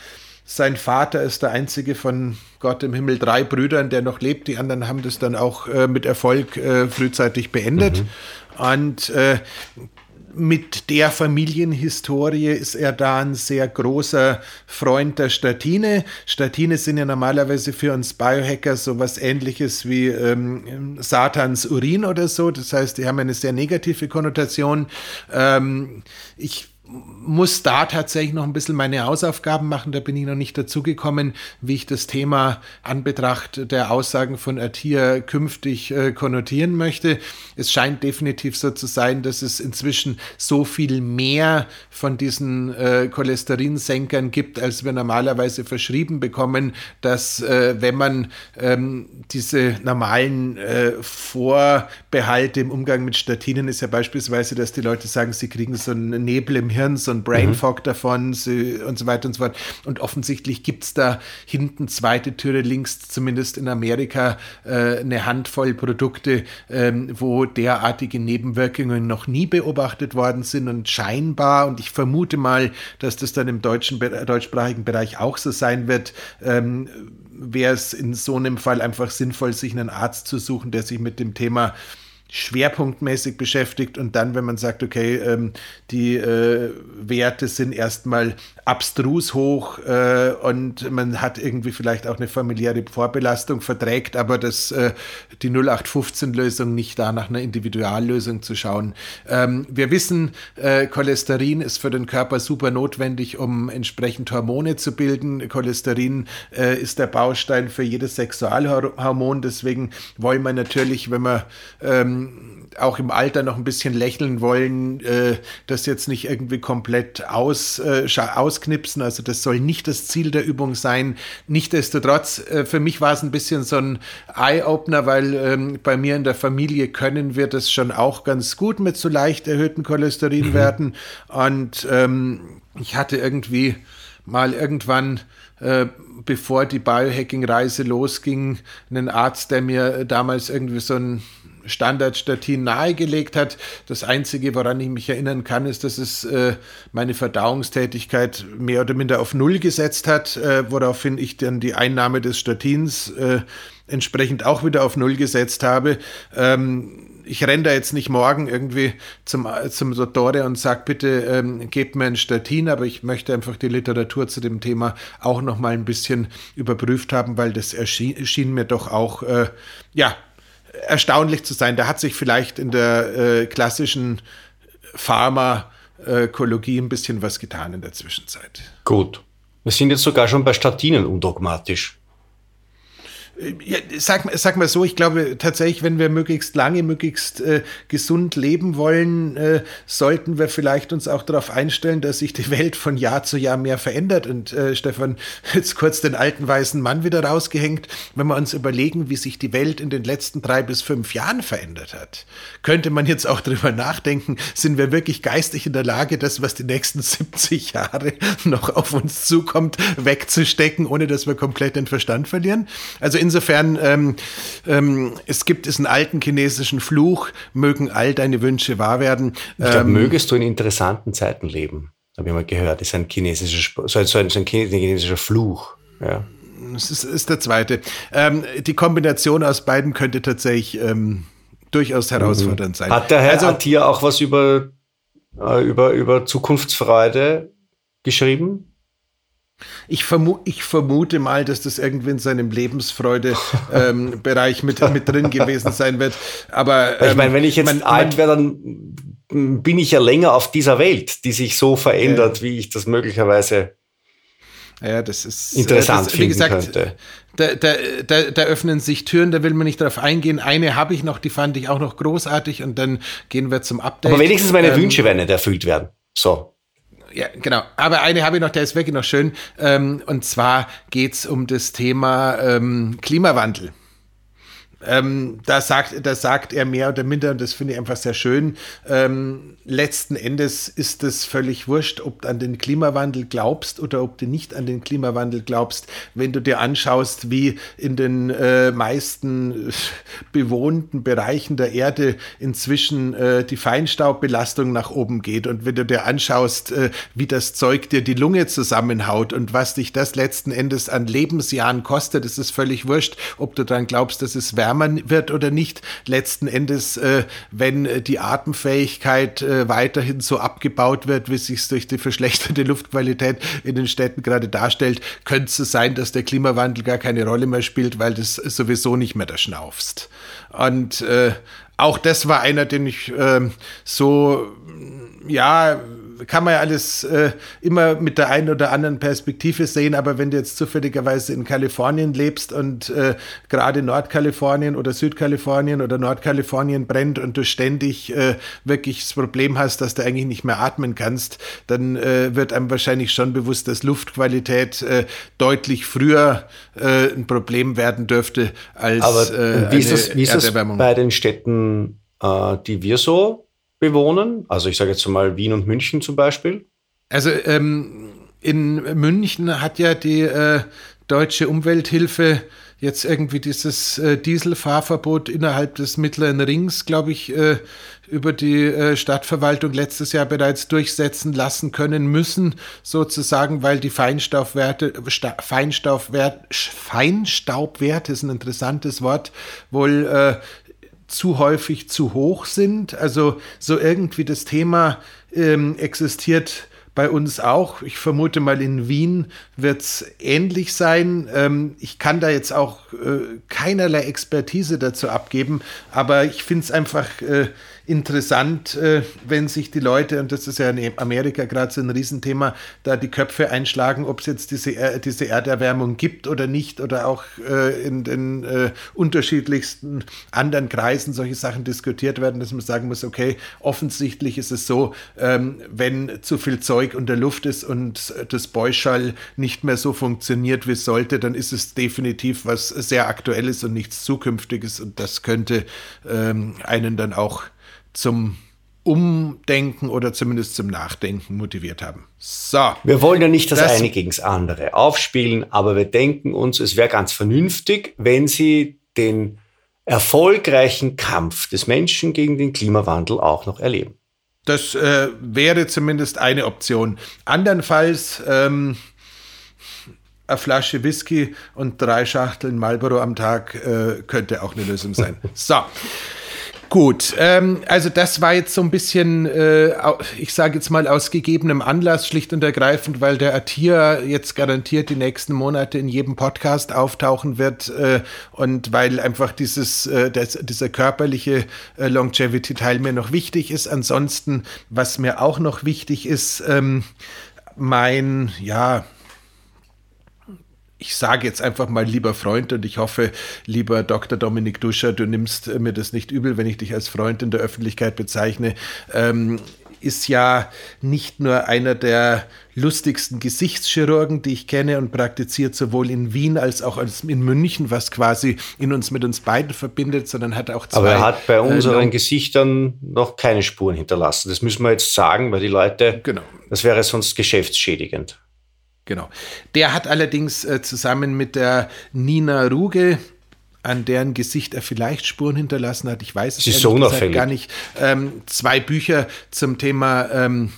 sein Vater ist der einzige von Gott im Himmel drei Brüdern, der noch lebt. Die anderen haben das dann auch äh, mit Erfolg äh, frühzeitig beendet. Mhm. Und äh, mit der Familienhistorie ist er da ein sehr großer Freund der Statine. Statine sind ja normalerweise für uns Biohacker so was ähnliches wie ähm, Satans Urin oder so. Das heißt, die haben eine sehr negative Konnotation. Ähm, ich muss da tatsächlich noch ein bisschen meine Hausaufgaben machen. Da bin ich noch nicht dazu gekommen, wie ich das Thema Anbetracht der Aussagen von Atia künftig äh, konnotieren möchte. Es scheint definitiv so zu sein, dass es inzwischen so viel mehr von diesen äh, Cholesterinsenkern gibt, als wir normalerweise verschrieben bekommen, dass äh, wenn man ähm, diese normalen äh, Vorbehalte im Umgang mit Statinen ist ja beispielsweise, dass die Leute sagen, sie kriegen so einen Nebel im Hirn, so ein Brain mhm. Fog mhm. davon und so weiter und so fort. Und offensichtlich gibt es da hinten zweite Türe links, zumindest in Amerika, äh, eine Handvoll Produkte, ähm, wo derartige Nebenwirkungen noch nie beobachtet worden sind und scheinbar, und ich vermute mal, dass das dann im deutschen, deutschsprachigen Bereich auch so sein wird, ähm, wäre es in so einem Fall einfach sinnvoll, sich einen Arzt zu suchen, der sich mit dem Thema schwerpunktmäßig beschäftigt und dann, wenn man sagt, okay, ähm, die äh, Werte sind erstmal abstrus hoch äh, und man hat irgendwie vielleicht auch eine familiäre Vorbelastung verträgt, aber das, äh, die 0815-Lösung nicht da nach einer Individuallösung zu schauen. Ähm, wir wissen, äh, Cholesterin ist für den Körper super notwendig, um entsprechend Hormone zu bilden. Cholesterin äh, ist der Baustein für jedes Sexualhormon, deswegen wollen wir natürlich, wenn wir ähm, auch im Alter noch ein bisschen lächeln wollen, äh, das jetzt nicht irgendwie komplett aus, äh, ausknipsen. Also das soll nicht das Ziel der Übung sein. Nichtsdestotrotz, äh, für mich war es ein bisschen so ein Eye-Opener, weil ähm, bei mir in der Familie können wir das schon auch ganz gut mit so leicht erhöhten Cholesterinwerten. Mhm. Und ähm, ich hatte irgendwie mal irgendwann äh, bevor die Biohacking-Reise losging, einen Arzt, der mir damals irgendwie so ein Standardstatin nahegelegt hat. Das Einzige, woran ich mich erinnern kann, ist, dass es äh, meine Verdauungstätigkeit mehr oder minder auf Null gesetzt hat, äh, woraufhin ich dann die Einnahme des Statins äh, entsprechend auch wieder auf Null gesetzt habe. Ähm, ich renne da jetzt nicht morgen irgendwie zum, zum Dottore und sage, bitte ähm, gebt mir ein Statin, aber ich möchte einfach die Literatur zu dem Thema auch noch mal ein bisschen überprüft haben, weil das erschien, erschien mir doch auch, äh, ja, erstaunlich zu sein. Da hat sich vielleicht in der äh, klassischen Pharmakologie ein bisschen was getan in der Zwischenzeit. Gut. Wir sind jetzt sogar schon bei Statinen undogmatisch. Ja, sag, sag mal so, ich glaube tatsächlich, wenn wir möglichst lange, möglichst äh, gesund leben wollen, äh, sollten wir vielleicht uns auch darauf einstellen, dass sich die Welt von Jahr zu Jahr mehr verändert. Und äh, Stefan, jetzt kurz den alten weißen Mann wieder rausgehängt. Wenn wir uns überlegen, wie sich die Welt in den letzten drei bis fünf Jahren verändert hat, könnte man jetzt auch drüber nachdenken, sind wir wirklich geistig in der Lage, das, was die nächsten 70 Jahre noch auf uns zukommt, wegzustecken, ohne dass wir komplett den Verstand verlieren? Also insofern, ähm, ähm, es gibt diesen alten chinesischen Fluch, mögen all deine Wünsche wahr werden. Ich glaube, ähm, mögest du in interessanten Zeiten leben, habe ich mal gehört. Das ist ein chinesischer, so ein, so ein, so ein chinesischer Fluch. Ja. Das ist, ist der zweite. Ähm, die Kombination aus beiden könnte tatsächlich ähm, durchaus herausfordernd sein. Hat der Herr also, Attier auch was über, äh, über, über Zukunftsfreude geschrieben? Ich, vermu ich, vermute mal, dass das irgendwie in seinem Lebensfreude-Bereich ähm, mit, mit drin gewesen sein wird. Aber ähm, ich meine, wenn ich jetzt man, alt wäre, dann bin ich ja länger auf dieser Welt, die sich so verändert, äh, wie ich das möglicherweise ja, das ist interessant das, wie gesagt, könnte. Da, da, da, da öffnen sich Türen, da will man nicht drauf eingehen. Eine habe ich noch, die fand ich auch noch großartig und dann gehen wir zum Update. Aber wenigstens meine ähm, Wünsche werden nicht erfüllt werden. So ja, genau. Aber eine habe ich noch, der ist wirklich noch schön. Ähm, und zwar geht's um das Thema ähm, Klimawandel. Ähm, da, sagt, da sagt er mehr oder minder, und das finde ich einfach sehr schön, ähm, letzten Endes ist es völlig wurscht, ob du an den Klimawandel glaubst oder ob du nicht an den Klimawandel glaubst. Wenn du dir anschaust, wie in den äh, meisten bewohnten Bereichen der Erde inzwischen äh, die Feinstaubbelastung nach oben geht und wenn du dir anschaust, äh, wie das Zeug dir die Lunge zusammenhaut und was dich das letzten Endes an Lebensjahren kostet, ist es völlig wurscht, ob du dann glaubst, dass es wärmer wärmer wird oder nicht. Letzten Endes, äh, wenn äh, die Atemfähigkeit äh, weiterhin so abgebaut wird, wie es sich durch die verschlechterte Luftqualität in den Städten gerade darstellt, könnte es sein, dass der Klimawandel gar keine Rolle mehr spielt, weil das sowieso nicht mehr da schnaufst. Und äh, auch das war einer, den ich äh, so, ja, kann man ja alles äh, immer mit der einen oder anderen Perspektive sehen, aber wenn du jetzt zufälligerweise in Kalifornien lebst und äh, gerade Nordkalifornien oder Südkalifornien oder Nordkalifornien brennt und du ständig äh, wirklich das Problem hast, dass du eigentlich nicht mehr atmen kannst, dann äh, wird einem wahrscheinlich schon bewusst, dass Luftqualität äh, deutlich früher äh, ein Problem werden dürfte als aber äh, wie ist das, wie ist das bei den Städten, äh, die wir so bewohnen? Also ich sage jetzt mal Wien und München zum Beispiel. Also ähm, in München hat ja die äh, deutsche Umwelthilfe jetzt irgendwie dieses äh, Dieselfahrverbot innerhalb des mittleren Rings, glaube ich, äh, über die äh, Stadtverwaltung letztes Jahr bereits durchsetzen lassen können müssen, sozusagen, weil die Feinstaubwerte, Feinstaubwert, Feinstaubwerte ist ein interessantes Wort, wohl äh, zu häufig zu hoch sind. Also so irgendwie das Thema ähm, existiert bei uns auch. Ich vermute mal, in Wien wird es ähnlich sein. Ähm, ich kann da jetzt auch äh, keinerlei Expertise dazu abgeben, aber ich finde es einfach äh, interessant, äh, wenn sich die Leute, und das ist ja in Amerika gerade so ein Riesenthema, da die Köpfe einschlagen, ob es jetzt diese, diese Erderwärmung gibt oder nicht, oder auch äh, in den äh, unterschiedlichsten anderen Kreisen solche Sachen diskutiert werden, dass man sagen muss, okay, offensichtlich ist es so, ähm, wenn zu viel Zeug unter Luft ist und das Beuschall nicht mehr so funktioniert, wie es sollte, dann ist es definitiv was sehr Aktuelles und nichts Zukünftiges und das könnte ähm, einen dann auch zum Umdenken oder zumindest zum Nachdenken motiviert haben. So. Wir wollen ja nicht das, das eine gegen das andere aufspielen, aber wir denken uns, es wäre ganz vernünftig, wenn Sie den erfolgreichen Kampf des Menschen gegen den Klimawandel auch noch erleben. Das äh, wäre zumindest eine Option. Andernfalls ähm, eine Flasche Whisky und drei Schachteln Marlboro am Tag äh, könnte auch eine Lösung sein. So. Gut, ähm, also das war jetzt so ein bisschen, äh, ich sage jetzt mal aus gegebenem Anlass, schlicht und ergreifend, weil der Atia jetzt garantiert die nächsten Monate in jedem Podcast auftauchen wird äh, und weil einfach dieses, äh, das, dieser körperliche äh, Longevity-Teil mir noch wichtig ist. Ansonsten, was mir auch noch wichtig ist, ähm, mein, ja, ich sage jetzt einfach mal lieber Freund und ich hoffe, lieber Dr. Dominik Duscher, du nimmst mir das nicht übel, wenn ich dich als Freund in der Öffentlichkeit bezeichne, ähm, ist ja nicht nur einer der lustigsten Gesichtschirurgen, die ich kenne und praktiziert sowohl in Wien als auch in München, was quasi in uns mit uns beiden verbindet, sondern hat auch zwei. Aber er hat bei äh, unseren äh, Gesichtern noch keine Spuren hinterlassen. Das müssen wir jetzt sagen, weil die Leute, genau. das wäre sonst geschäftsschädigend. Genau. Der hat allerdings äh, zusammen mit der Nina Ruge, an deren Gesicht er vielleicht Spuren hinterlassen hat, ich weiß es ist so gar nicht, ähm, zwei Bücher zum Thema ähm,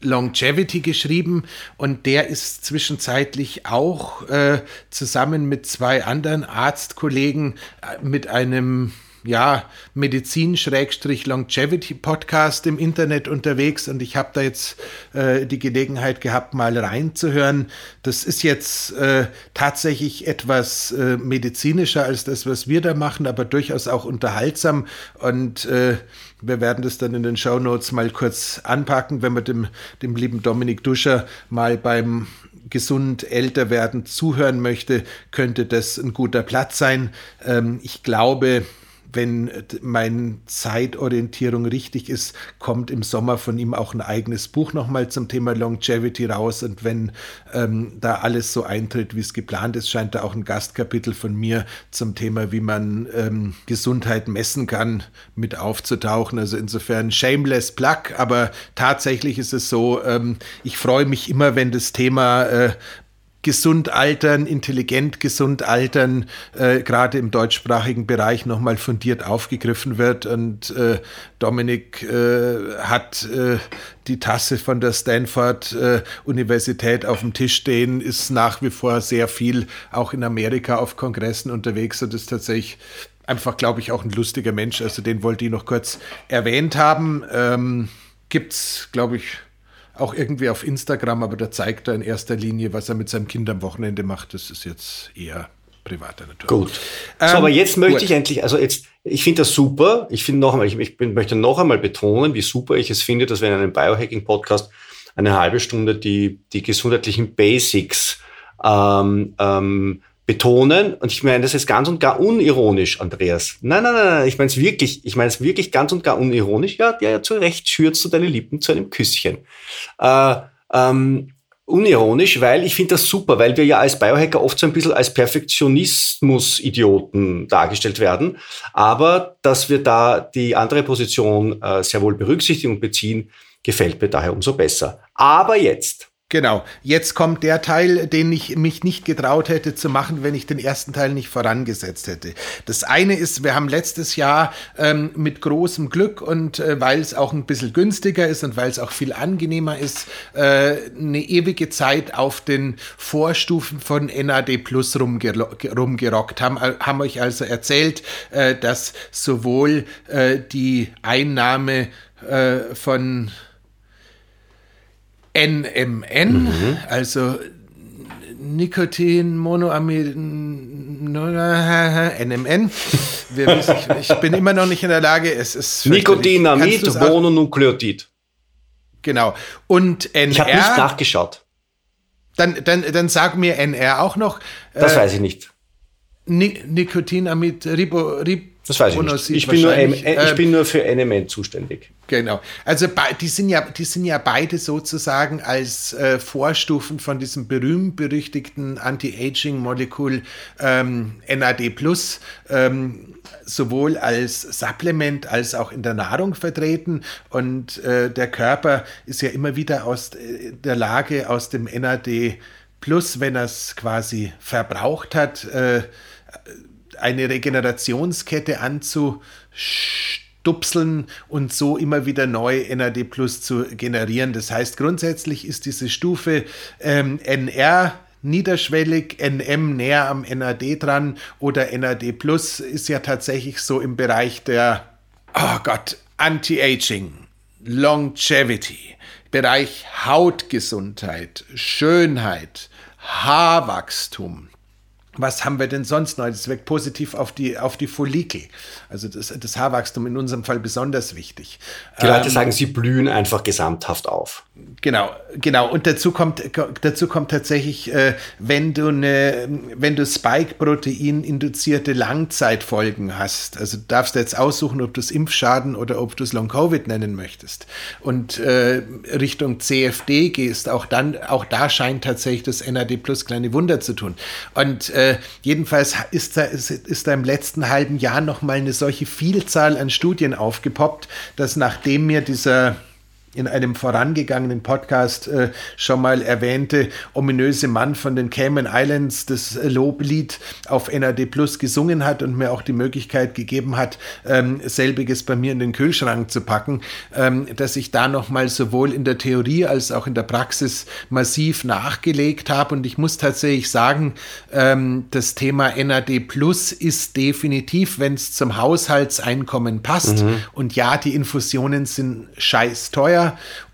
Longevity geschrieben und der ist zwischenzeitlich auch äh, zusammen mit zwei anderen Arztkollegen äh, mit einem ja, Medizin-Longevity-Podcast im Internet unterwegs und ich habe da jetzt äh, die Gelegenheit gehabt, mal reinzuhören. Das ist jetzt äh, tatsächlich etwas äh, medizinischer als das, was wir da machen, aber durchaus auch unterhaltsam und äh, wir werden das dann in den Show Notes mal kurz anpacken, wenn man dem, dem lieben Dominik Duscher mal beim gesund älter werden zuhören möchte, könnte das ein guter Platz sein. Ähm, ich glaube, wenn meine Zeitorientierung richtig ist, kommt im Sommer von ihm auch ein eigenes Buch nochmal zum Thema Longevity raus. Und wenn ähm, da alles so eintritt, wie es geplant ist, scheint da auch ein Gastkapitel von mir zum Thema, wie man ähm, Gesundheit messen kann, mit aufzutauchen. Also insofern shameless plug, aber tatsächlich ist es so, ähm, ich freue mich immer, wenn das Thema äh, gesund altern, intelligent gesund altern, äh, gerade im deutschsprachigen Bereich nochmal fundiert aufgegriffen wird. Und äh, Dominik äh, hat äh, die Tasse von der Stanford äh, Universität auf dem Tisch stehen, ist nach wie vor sehr viel auch in Amerika auf Kongressen unterwegs und ist tatsächlich einfach, glaube ich, auch ein lustiger Mensch. Also den wollte ich noch kurz erwähnt haben. Ähm, gibt's, glaube ich, auch irgendwie auf Instagram, aber da zeigt er in erster Linie, was er mit seinem Kind am Wochenende macht. Das ist jetzt eher privater Natur. Gut. So, ähm, aber jetzt möchte gut. ich endlich, also jetzt, ich finde das super. Ich finde noch einmal, ich, ich bin, möchte noch einmal betonen, wie super ich es finde, dass wir in einem Biohacking-Podcast eine halbe Stunde die, die gesundheitlichen Basics ähm, ähm, betonen. Und ich meine das ist ganz und gar unironisch, Andreas. Nein, nein, nein, nein. ich meine es wirklich, ich meine es wirklich ganz und gar unironisch. Ja, ja, ja, zu Recht schürzt du deine Lippen zu einem Küsschen. Äh, ähm, unironisch, weil ich finde das super, weil wir ja als Biohacker oft so ein bisschen als Perfektionismus-Idioten dargestellt werden. Aber dass wir da die andere Position äh, sehr wohl berücksichtigen und beziehen, gefällt mir daher umso besser. Aber jetzt Genau. Jetzt kommt der Teil, den ich mich nicht getraut hätte zu machen, wenn ich den ersten Teil nicht vorangesetzt hätte. Das eine ist, wir haben letztes Jahr ähm, mit großem Glück und äh, weil es auch ein bisschen günstiger ist und weil es auch viel angenehmer ist, äh, eine ewige Zeit auf den Vorstufen von NAD Plus rumgero rumgerockt haben, äh, haben euch also erzählt, äh, dass sowohl äh, die Einnahme äh, von NMN, mhm. also Nikotin, Monoamid, NMN. Wissen, ich, ich, bin immer noch nicht in der Lage, es ist. Nikotinamid, Mononukleotid. Genau. Und NR. Ich habe nicht nachgeschaut. Dann, dann, dann sag mir NR auch noch. Das äh, weiß ich nicht. Nikotinamid, Ribo, Rib, das weiß ich nicht. Ich bin, nur, ich ähm, bin nur für NMN zuständig. Genau. Also die sind ja, die sind ja beide sozusagen als äh, Vorstufen von diesem berühmt-berüchtigten Anti-Aging-Molekül ähm, NAD ähm, sowohl als Supplement als auch in der Nahrung vertreten. Und äh, der Körper ist ja immer wieder aus äh, der Lage, aus dem NAD wenn er es quasi verbraucht hat, äh, eine Regenerationskette anzustupseln und so immer wieder neu NAD Plus zu generieren. Das heißt, grundsätzlich ist diese Stufe ähm, NR niederschwellig, NM näher am NAD dran oder NAD Plus ist ja tatsächlich so im Bereich der, oh Gott, Anti-Aging, Longevity, Bereich Hautgesundheit, Schönheit, Haarwachstum, was haben wir denn sonst noch? Das wirkt positiv auf die, auf die Follikel. Also das, das Haarwachstum in unserem Fall besonders wichtig. Die Leute ähm, sagen, sie blühen einfach gesamthaft auf. Genau, genau. Und dazu kommt, dazu kommt tatsächlich, äh, wenn du eine, wenn du Spike-Protein-induzierte Langzeitfolgen hast, also darfst du jetzt aussuchen, ob du es Impfschaden oder ob du es Long-Covid nennen möchtest und äh, Richtung CFD gehst, auch dann, auch da scheint tatsächlich das NAD Plus kleine Wunder zu tun. Und äh, jedenfalls ist da, ist, ist da im letzten halben Jahr nochmal eine solche Vielzahl an Studien aufgepoppt, dass nachdem mir dieser in einem vorangegangenen Podcast äh, schon mal erwähnte ominöse Mann von den Cayman Islands das Loblied auf NAD Plus gesungen hat und mir auch die Möglichkeit gegeben hat, ähm, selbiges bei mir in den Kühlschrank zu packen, ähm, dass ich da nochmal sowohl in der Theorie als auch in der Praxis massiv nachgelegt habe. Und ich muss tatsächlich sagen, ähm, das Thema NAD Plus ist definitiv, wenn es zum Haushaltseinkommen passt. Mhm. Und ja, die Infusionen sind scheiß teuer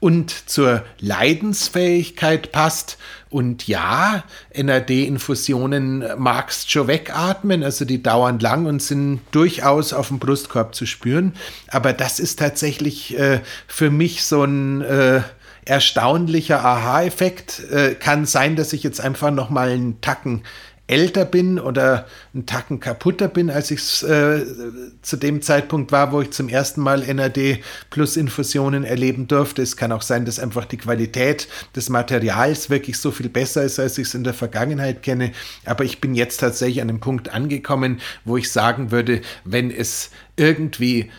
und zur Leidensfähigkeit passt. Und ja, NAD-Infusionen magst schon wegatmen, also die dauern lang und sind durchaus auf dem Brustkorb zu spüren. Aber das ist tatsächlich äh, für mich so ein äh, erstaunlicher Aha-Effekt. Äh, kann sein, dass ich jetzt einfach noch mal einen Tacken älter bin oder einen Tacken kaputter bin, als ich es äh, zu dem Zeitpunkt war, wo ich zum ersten Mal NAD plus Infusionen erleben durfte. Es kann auch sein, dass einfach die Qualität des Materials wirklich so viel besser ist, als ich es in der Vergangenheit kenne. Aber ich bin jetzt tatsächlich an einem Punkt angekommen, wo ich sagen würde, wenn es irgendwie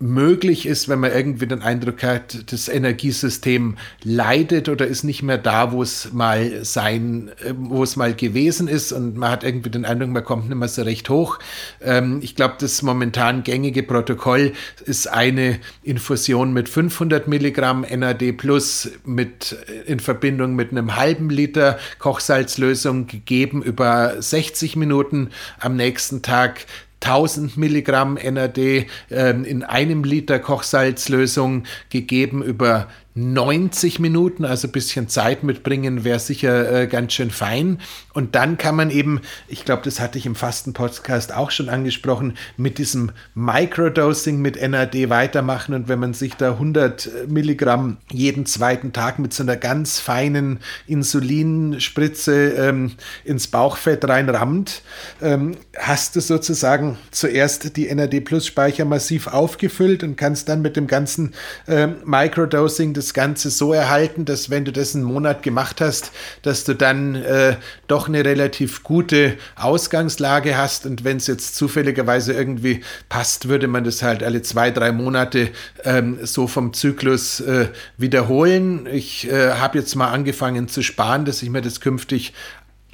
möglich ist, wenn man irgendwie den Eindruck hat, das Energiesystem leidet oder ist nicht mehr da, wo es mal sein, äh, wo es mal gewesen ist und man hat irgendwie den Eindruck, man kommt nicht mehr so recht hoch. Ähm, ich glaube, das momentan gängige Protokoll ist eine Infusion mit 500 Milligramm NAD plus mit, äh, in Verbindung mit einem halben Liter Kochsalzlösung gegeben über 60 Minuten am nächsten Tag 1000 Milligramm NAD äh, in einem Liter Kochsalzlösung gegeben über 90 Minuten, also ein bisschen Zeit mitbringen, wäre sicher äh, ganz schön fein. Und dann kann man eben, ich glaube, das hatte ich im Fasten-Podcast auch schon angesprochen, mit diesem Microdosing mit NAD weitermachen. Und wenn man sich da 100 Milligramm jeden zweiten Tag mit so einer ganz feinen Insulinspritze ähm, ins Bauchfett reinrammt, ähm, hast du sozusagen zuerst die NAD-Plus-Speicher massiv aufgefüllt und kannst dann mit dem ganzen ähm, Microdosing das das Ganze so erhalten, dass wenn du das einen Monat gemacht hast, dass du dann äh, doch eine relativ gute Ausgangslage hast. Und wenn es jetzt zufälligerweise irgendwie passt, würde man das halt alle zwei, drei Monate ähm, so vom Zyklus äh, wiederholen. Ich äh, habe jetzt mal angefangen zu sparen, dass ich mir das künftig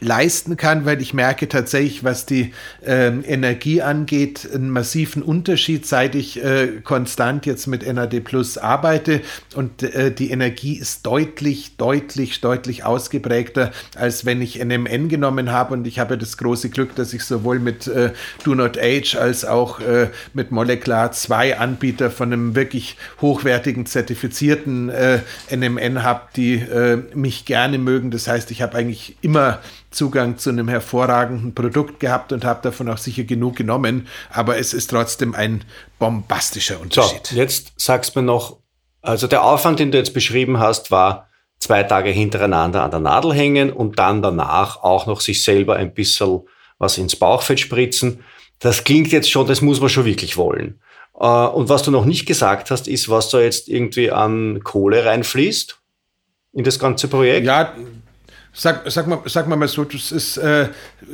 leisten kann, weil ich merke tatsächlich, was die ähm, Energie angeht, einen massiven Unterschied, seit ich äh, konstant jetzt mit NAD Plus arbeite und äh, die Energie ist deutlich, deutlich, deutlich ausgeprägter, als wenn ich NMN genommen habe und ich habe das große Glück, dass ich sowohl mit äh, Do Not Age als auch äh, mit Molecular zwei Anbieter von einem wirklich hochwertigen, zertifizierten äh, NMN habe, die äh, mich gerne mögen. Das heißt, ich habe eigentlich immer Zugang zu einem hervorragenden Produkt gehabt und habe davon auch sicher genug genommen, aber es ist trotzdem ein bombastischer Unterschied. So, jetzt sagst du mir noch, also der Aufwand, den du jetzt beschrieben hast, war zwei Tage hintereinander an der Nadel hängen und dann danach auch noch sich selber ein bisschen was ins Bauchfett spritzen. Das klingt jetzt schon, das muss man schon wirklich wollen. Äh, und was du noch nicht gesagt hast, ist, was da jetzt irgendwie an Kohle reinfließt in das ganze Projekt. Ja, Sag, sag, mal, sag mal so, das ist, äh,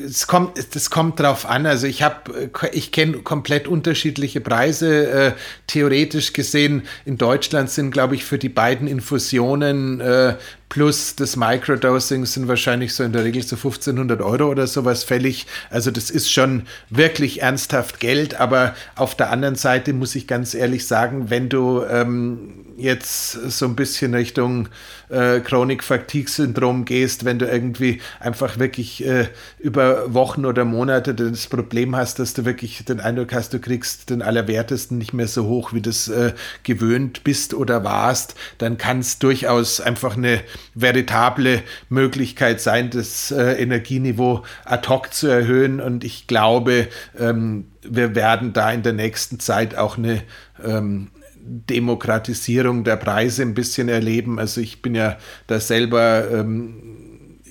es kommt, das kommt drauf an. Also ich habe, ich kenne komplett unterschiedliche Preise. Äh, theoretisch gesehen in Deutschland sind, glaube ich, für die beiden Infusionen äh, plus das Microdosing sind wahrscheinlich so in der Regel so 1500 Euro oder sowas fällig. Also das ist schon wirklich ernsthaft Geld. Aber auf der anderen Seite muss ich ganz ehrlich sagen, wenn du ähm, jetzt so ein bisschen Richtung äh, Chronik-Fatigue-Syndrom gehst, wenn du irgendwie einfach wirklich äh, über Wochen oder Monate das Problem hast, dass du wirklich den Eindruck hast, du kriegst den Allerwertesten nicht mehr so hoch, wie du es äh, gewöhnt bist oder warst, dann kann es durchaus einfach eine veritable Möglichkeit sein, das äh, Energieniveau ad hoc zu erhöhen. Und ich glaube, ähm, wir werden da in der nächsten Zeit auch eine ähm, Demokratisierung der Preise ein bisschen erleben. Also ich bin ja da selber ähm,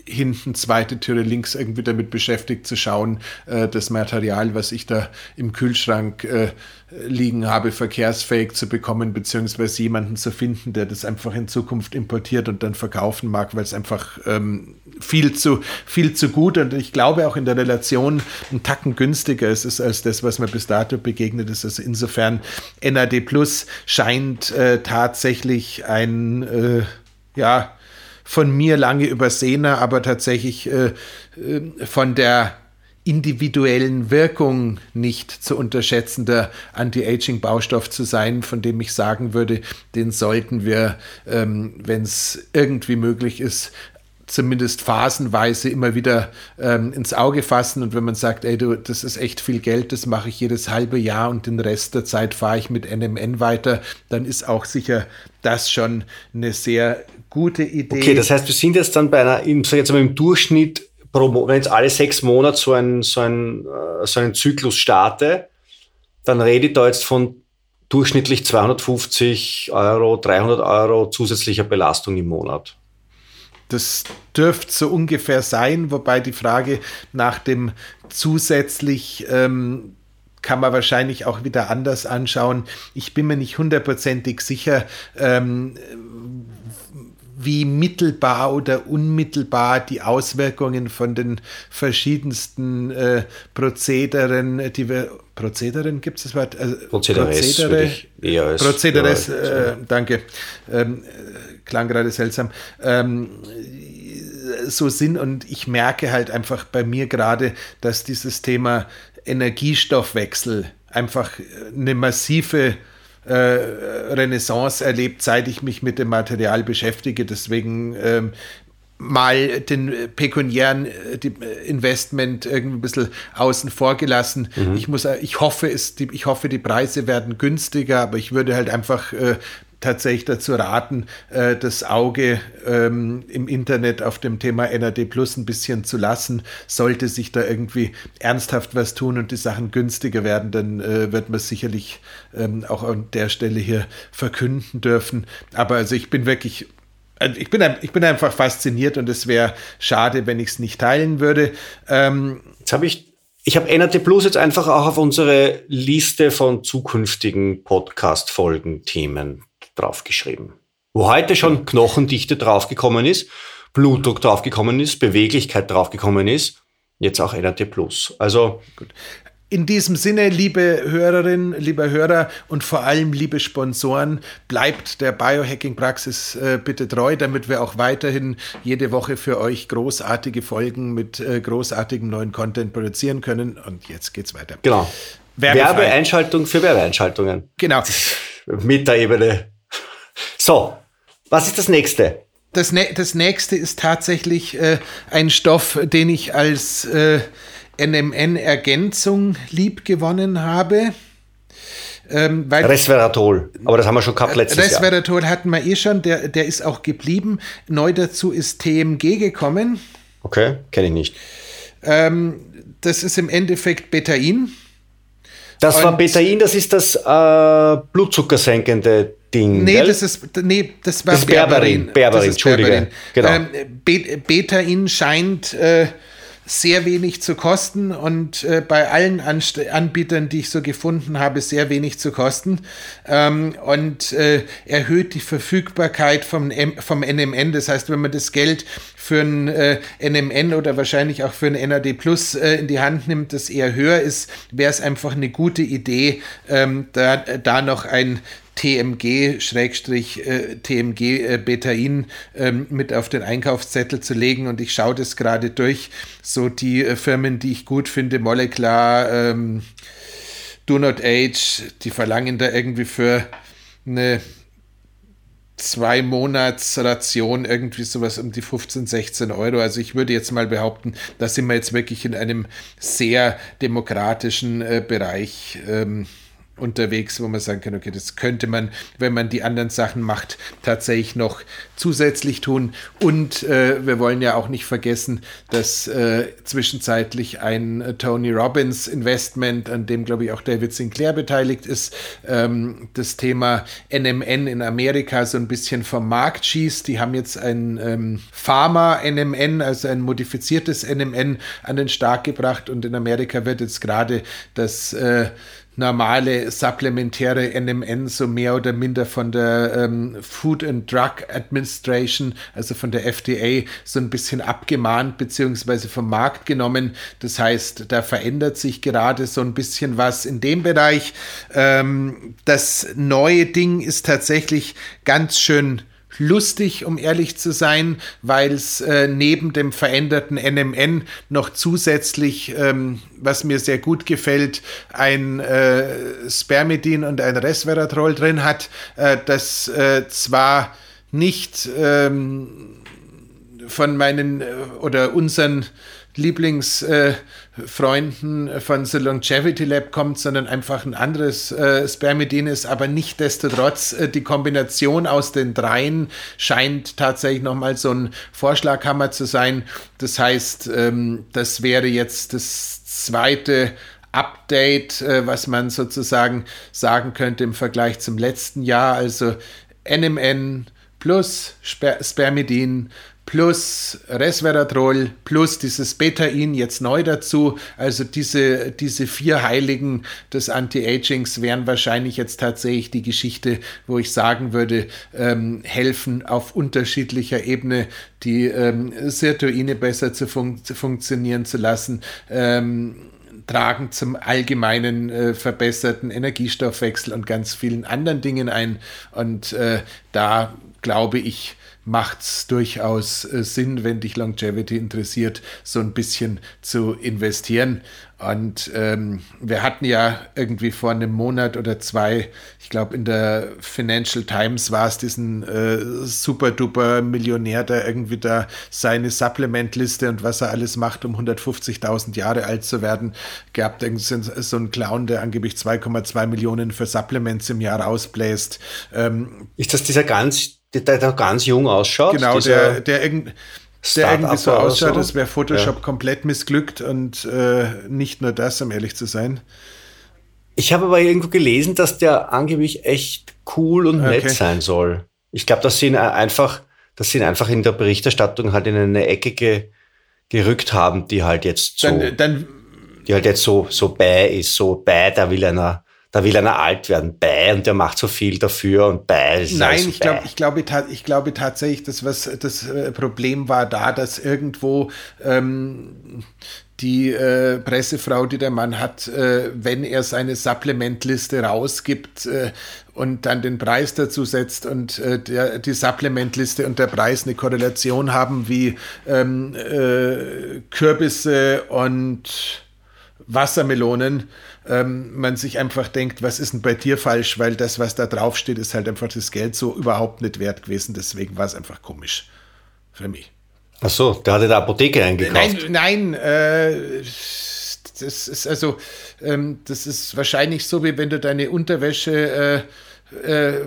hinten zweite Türe links irgendwie damit beschäftigt zu schauen, äh, das Material, was ich da im Kühlschrank äh, liegen habe, verkehrsfähig zu bekommen, beziehungsweise jemanden zu finden, der das einfach in Zukunft importiert und dann verkaufen mag, weil es einfach ähm, viel zu, viel zu gut und ich glaube auch in der Relation ein Tacken günstiger ist, ist als das, was mir bis dato begegnet ist. Also insofern NAD Plus scheint äh, tatsächlich ein, äh, ja, von mir lange übersehener, aber tatsächlich äh, äh, von der individuellen Wirkung nicht zu unterschätzender Anti-Aging-Baustoff zu sein, von dem ich sagen würde, den sollten wir, ähm, wenn es irgendwie möglich ist, zumindest phasenweise immer wieder ähm, ins Auge fassen. Und wenn man sagt, ey, du, das ist echt viel Geld, das mache ich jedes halbe Jahr und den Rest der Zeit fahre ich mit NMN weiter, dann ist auch sicher das schon eine sehr gute Idee. Okay, das heißt, wir sind jetzt dann bei einer, im, sag jetzt mal, im Durchschnitt pro, wenn jetzt alle sechs Monate so, ein, so, ein, äh, so einen Zyklus starte, dann rede ich da jetzt von durchschnittlich 250 Euro, 300 Euro zusätzlicher Belastung im Monat. Das dürfte so ungefähr sein, wobei die Frage nach dem zusätzlich ähm, kann man wahrscheinlich auch wieder anders anschauen. Ich bin mir nicht hundertprozentig sicher, ähm, wie mittelbar oder unmittelbar die Auswirkungen von den verschiedensten äh, Prozederen, die wir Prozederen gibt es das Wort? Also Prozederes, Prozedere, eher als, Prozederes, ja, äh, danke, ähm, klang gerade seltsam. Ähm, so sind und ich merke halt einfach bei mir gerade, dass dieses Thema Energiestoffwechsel einfach eine massive äh, Renaissance erlebt, seit ich mich mit dem Material beschäftige. Deswegen ähm, mal den pekuniären äh, Investment irgendwie ein bisschen außen vor gelassen. Mhm. Ich muss, ich hoffe, es, ich hoffe, die Preise werden günstiger, aber ich würde halt einfach äh, tatsächlich dazu raten, äh, das Auge ähm, im Internet auf dem Thema NAD Plus ein bisschen zu lassen. Sollte sich da irgendwie ernsthaft was tun und die Sachen günstiger werden, dann äh, wird man sicherlich ähm, auch an der Stelle hier verkünden dürfen. Aber also ich bin wirklich also ich bin, ich bin einfach fasziniert und es wäre schade, wenn ich es nicht teilen würde. Ähm, Jetzt habe ich ich habe NRT Plus jetzt einfach auch auf unsere Liste von zukünftigen Podcast-Folgen-Themen draufgeschrieben. Wo heute schon Knochendichte draufgekommen ist, Blutdruck draufgekommen ist, Beweglichkeit draufgekommen ist, jetzt auch NRT Plus. Also gut. In diesem Sinne, liebe Hörerinnen, liebe Hörer und vor allem liebe Sponsoren, bleibt der Biohacking-Praxis äh, bitte treu, damit wir auch weiterhin jede Woche für euch großartige Folgen mit äh, großartigem neuen Content produzieren können. Und jetzt geht's weiter. Genau. Werbeeinschaltung für Werbeeinschaltungen. Genau. Metaebene. So, was ist das nächste? Das, das nächste ist tatsächlich äh, ein Stoff, den ich als äh, NMN-Ergänzung liebgewonnen habe. Ähm, Resveratrol, aber das haben wir schon gehabt letztes Resveratrol Jahr. hatten wir eh schon, der, der ist auch geblieben. Neu dazu ist TMG gekommen. Okay, kenne ich nicht. Ähm, das ist im Endeffekt Betain. Das Und war Betain, das ist das äh, blutzuckersenkende Ding. Nee, das ist nee, das war das Berberin. Berberin, Berberin Entschuldige. Berberin. Genau. Ähm, Be Betain scheint äh, sehr wenig zu kosten und äh, bei allen Anst Anbietern, die ich so gefunden habe, sehr wenig zu kosten ähm, und äh, erhöht die Verfügbarkeit vom, M vom NMN. Das heißt, wenn man das Geld für ein äh, NMN oder wahrscheinlich auch für ein NAD Plus äh, in die Hand nimmt, das eher höher ist, wäre es einfach eine gute Idee, ähm, da, da noch ein TMG, Schrägstrich, äh, äh, ähm, mit auf den Einkaufszettel zu legen. Und ich schaue das gerade durch. So die äh, Firmen, die ich gut finde, Molecular, ähm, Do Not Age, die verlangen da irgendwie für eine zwei Monats Ration irgendwie sowas um die 15, 16 Euro. Also ich würde jetzt mal behaupten, da sind wir jetzt wirklich in einem sehr demokratischen äh, Bereich. Ähm, unterwegs, wo man sagen kann, okay, das könnte man, wenn man die anderen Sachen macht, tatsächlich noch zusätzlich tun. Und äh, wir wollen ja auch nicht vergessen, dass äh, zwischenzeitlich ein äh, Tony Robbins Investment, an dem, glaube ich, auch David Sinclair beteiligt ist, ähm, das Thema NMN in Amerika so ein bisschen vom Markt schießt. Die haben jetzt ein ähm, Pharma-NMN, also ein modifiziertes NMN, an den Start gebracht und in Amerika wird jetzt gerade das äh, normale supplementäre NMN so mehr oder minder von der ähm, Food and Drug Administration, also von der FDA, so ein bisschen abgemahnt beziehungsweise vom Markt genommen. Das heißt, da verändert sich gerade so ein bisschen was in dem Bereich. Ähm, das neue Ding ist tatsächlich ganz schön lustig, um ehrlich zu sein, weil es äh, neben dem veränderten NMN noch zusätzlich, ähm, was mir sehr gut gefällt, ein äh, Spermidin und ein Resveratrol drin hat, äh, das äh, zwar nicht ähm, von meinen äh, oder unseren Lieblingsfreunden äh, von The Longevity Lab kommt, sondern einfach ein anderes äh, Spermidin ist. Aber nichtdestotrotz, äh, die Kombination aus den dreien scheint tatsächlich nochmal so ein Vorschlaghammer zu sein. Das heißt, ähm, das wäre jetzt das zweite Update, äh, was man sozusagen sagen könnte im Vergleich zum letzten Jahr. Also NMN plus Sper Spermidin plus Resveratrol plus dieses Betain jetzt neu dazu. Also diese, diese vier Heiligen des Anti-Agings wären wahrscheinlich jetzt tatsächlich die Geschichte, wo ich sagen würde, ähm, helfen auf unterschiedlicher Ebene die ähm, Sirtuine besser zu, fun funktionieren zu lassen. Ähm, tragen zum allgemeinen äh, verbesserten Energiestoffwechsel und ganz vielen anderen Dingen ein. Und äh, da glaube ich, macht es durchaus äh, Sinn, wenn dich Longevity interessiert, so ein bisschen zu investieren. Und ähm, wir hatten ja irgendwie vor einem Monat oder zwei, ich glaube in der Financial Times war es diesen äh, super duper Millionär, der irgendwie da seine Supplementliste und was er alles macht, um 150.000 Jahre alt zu werden, gehabt. Irgendwie so ein Clown, der angeblich 2,2 Millionen für Supplements im Jahr rausbläst. Ähm, Ist das dieser ganz der, der ganz jung ausschaut. Genau, der, der, irgend, der irgendwie so ausschaut, so. als wäre Photoshop ja. komplett missglückt und äh, nicht nur das, um ehrlich zu sein. Ich habe aber irgendwo gelesen, dass der angeblich echt cool und okay. nett sein soll. Ich glaube, dass sie ihn einfach, dass sie ihn einfach in der Berichterstattung halt in eine Ecke ge, gerückt haben, die halt jetzt so, dann, dann, die halt jetzt so, so bei ist, so bei, da will einer da will einer alt werden, bei und der macht so viel dafür und bei. Nein, ich glaube, ich glaube, ich glaube tatsächlich, dass was das äh, Problem war da, dass irgendwo ähm, die äh, Pressefrau, die der Mann hat, äh, wenn er seine Supplementliste rausgibt äh, und dann den Preis dazu setzt und äh, der, die Supplementliste und der Preis eine Korrelation haben wie ähm, äh, Kürbisse und Wassermelonen, ähm, man sich einfach denkt, was ist denn bei dir falsch, weil das, was da draufsteht, ist halt einfach das Geld so überhaupt nicht wert gewesen. Deswegen war es einfach komisch für mich. Ach so, der hatte der Apotheke eingekauft. Nein, nein, äh, das ist also, ähm, das ist wahrscheinlich so, wie wenn du deine Unterwäsche äh,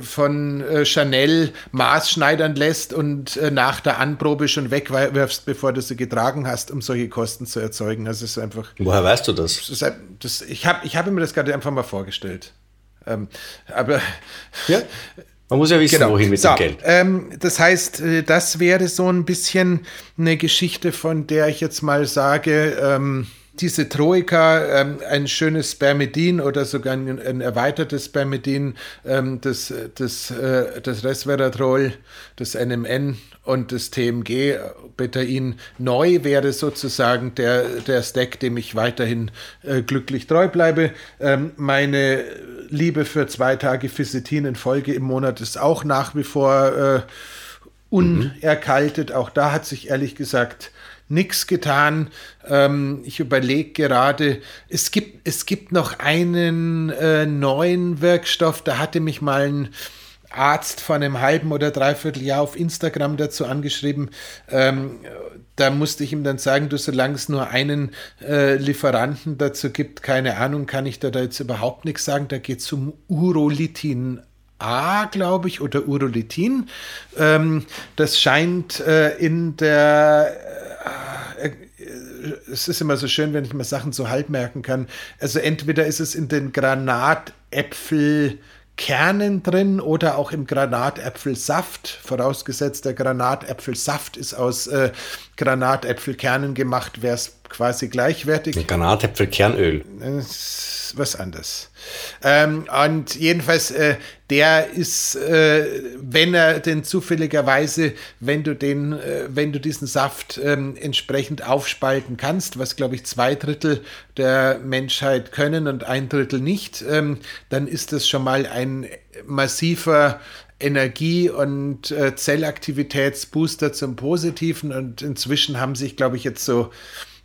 von äh, Chanel maßschneidern lässt und äh, nach der Anprobe schon wegwirfst, bevor du sie getragen hast, um solche Kosten zu erzeugen. Also es ist einfach. Woher weißt du das? das, das ich habe ich hab mir das gerade einfach mal vorgestellt. Ähm, aber ja. Man muss ja wissen, genau. wohin mit so, dem Geld. Ähm, das heißt, das wäre so ein bisschen eine Geschichte, von der ich jetzt mal sage, ähm, diese Troika, ähm, ein schönes Spermidin oder sogar ein, ein erweitertes Spermidin, ähm, das, das, äh, das Resveratrol, das NMN und das TMG, Betain neu wäre sozusagen der, der Stack, dem ich weiterhin äh, glücklich treu bleibe. Ähm, meine Liebe für zwei Tage Physitin in Folge im Monat ist auch nach wie vor äh, unerkaltet. Auch da hat sich ehrlich gesagt nichts getan. Ähm, ich überlege gerade, es gibt, es gibt noch einen äh, neuen Wirkstoff, da hatte mich mal ein Arzt vor einem halben oder dreiviertel Jahr auf Instagram dazu angeschrieben. Ähm, da musste ich ihm dann sagen, du, solange es nur einen äh, Lieferanten dazu gibt, keine Ahnung, kann ich da, da jetzt überhaupt nichts sagen. Da geht es um Urolitin A, glaube ich, oder Urolitin. Ähm, das scheint äh, in der es ist immer so schön, wenn ich mir Sachen so halb merken kann. Also entweder ist es in den Granatäpfel Kernen drin oder auch im Granatäpfelsaft, vorausgesetzt der Granatäpfelsaft ist aus äh, Granatäpfelkernen gemacht, wäre es quasi gleichwertig. Granatäpfelkernöl. Das ist was anderes. Ähm, und jedenfalls, äh, der ist, äh, wenn er denn zufälligerweise, wenn du den, äh, wenn du diesen Saft ähm, entsprechend aufspalten kannst, was glaube ich zwei Drittel der Menschheit können und ein Drittel nicht, ähm, dann ist das schon mal ein massiver Energie- und äh, Zellaktivitätsbooster zum Positiven. Und inzwischen haben sich, glaube ich, jetzt so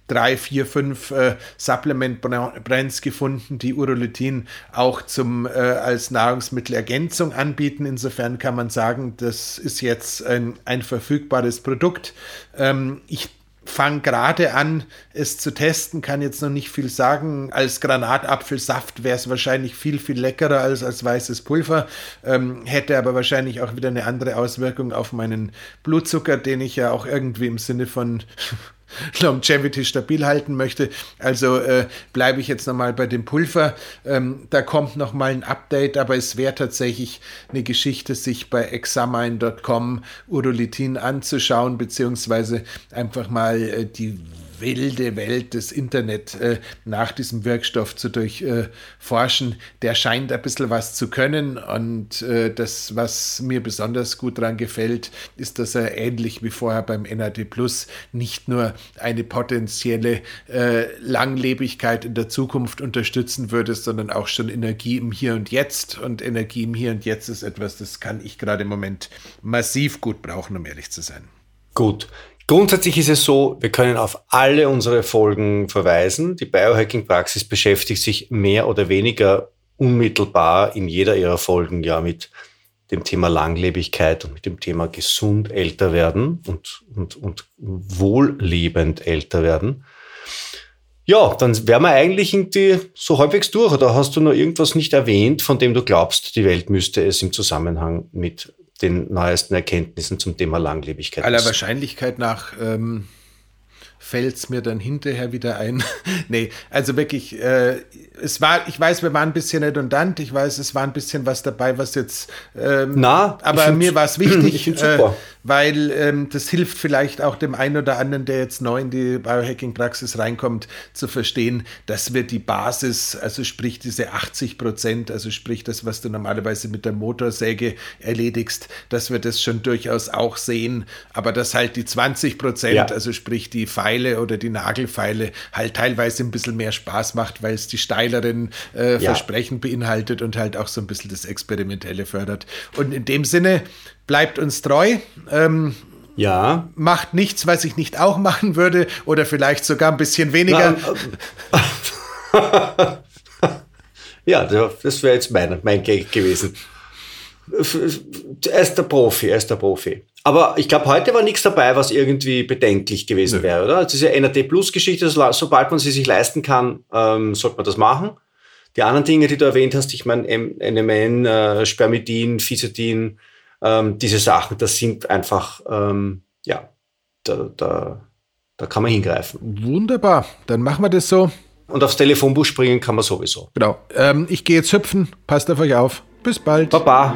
drei, vier, fünf äh, Supplement-Brands gefunden, die Urolithin auch zum, äh, als Nahrungsmittelergänzung anbieten. Insofern kann man sagen, das ist jetzt ein, ein verfügbares Produkt. Ähm, ich fange gerade an, es zu testen, kann jetzt noch nicht viel sagen. Als Granatapfelsaft wäre es wahrscheinlich viel, viel leckerer als als weißes Pulver, ähm, hätte aber wahrscheinlich auch wieder eine andere Auswirkung auf meinen Blutzucker, den ich ja auch irgendwie im Sinne von Longevity stabil halten möchte. Also äh, bleibe ich jetzt nochmal bei dem Pulver. Ähm, da kommt nochmal ein Update, aber es wäre tatsächlich eine Geschichte, sich bei examine.com Urolithin anzuschauen, beziehungsweise einfach mal äh, die wilde Welt des Internet äh, nach diesem Wirkstoff zu durchforschen. Äh, der scheint ein bisschen was zu können und äh, das, was mir besonders gut daran gefällt, ist, dass er ähnlich wie vorher beim NAD Plus nicht nur eine potenzielle äh, Langlebigkeit in der Zukunft unterstützen würde, sondern auch schon Energie im Hier und Jetzt. Und Energie im Hier und Jetzt ist etwas, das kann ich gerade im Moment massiv gut brauchen, um ehrlich zu sein. Gut. Grundsätzlich ist es so, wir können auf alle unsere Folgen verweisen. Die Biohacking-Praxis beschäftigt sich mehr oder weniger unmittelbar in jeder ihrer Folgen ja mit dem Thema Langlebigkeit und mit dem Thema gesund älter werden und, und, und wohllebend älter werden. Ja, dann wären wir eigentlich irgendwie so halbwegs durch. Oder hast du noch irgendwas nicht erwähnt, von dem du glaubst, die Welt müsste es im Zusammenhang mit den neuesten Erkenntnissen zum Thema Langlebigkeit. Aller Wahrscheinlichkeit nach ähm, fällt es mir dann hinterher wieder ein. nee, also wirklich, äh, es war, ich weiß, wir waren ein bisschen redundant, ich weiß, es war ein bisschen was dabei, was jetzt, ähm, Na, aber mir war es wichtig, äh, weil ähm, das hilft vielleicht auch dem einen oder anderen, der jetzt neu in die Biohacking-Praxis reinkommt, zu verstehen, dass wir die Basis, also sprich diese 80 Prozent, also sprich das, was du normalerweise mit der Motorsäge erledigst, dass wir das schon durchaus auch sehen, aber dass halt die 20 Prozent, ja. also sprich die Pfeile oder die Nagelfeile, halt teilweise ein bisschen mehr Spaß macht, weil es die steileren äh, ja. Versprechen beinhaltet und halt auch so ein bisschen das Experimentelle fördert. Und in dem Sinne, bleibt uns treu. Ähm, ja. Macht nichts, was ich nicht auch machen würde oder vielleicht sogar ein bisschen weniger. Na, ja, das wäre jetzt mein, mein Gag gewesen. Er ist der Profi, er ist der Profi. Aber ich glaube, heute war nichts dabei, was irgendwie bedenklich gewesen Nö. wäre, oder? Das ist ja NAD Plus Geschichte, sobald man sie sich leisten kann, ähm, sollte man das machen. Die anderen Dinge, die du erwähnt hast, ich meine, NMN, äh, Spermidin, Fisetin, ähm, diese Sachen, das sind einfach, ähm, ja, da, da, da kann man hingreifen. Wunderbar, dann machen wir das so. Und aufs Telefonbuch springen kann man sowieso. Genau. Ähm, ich gehe jetzt hüpfen. Passt auf euch auf. Bis bald. Baba.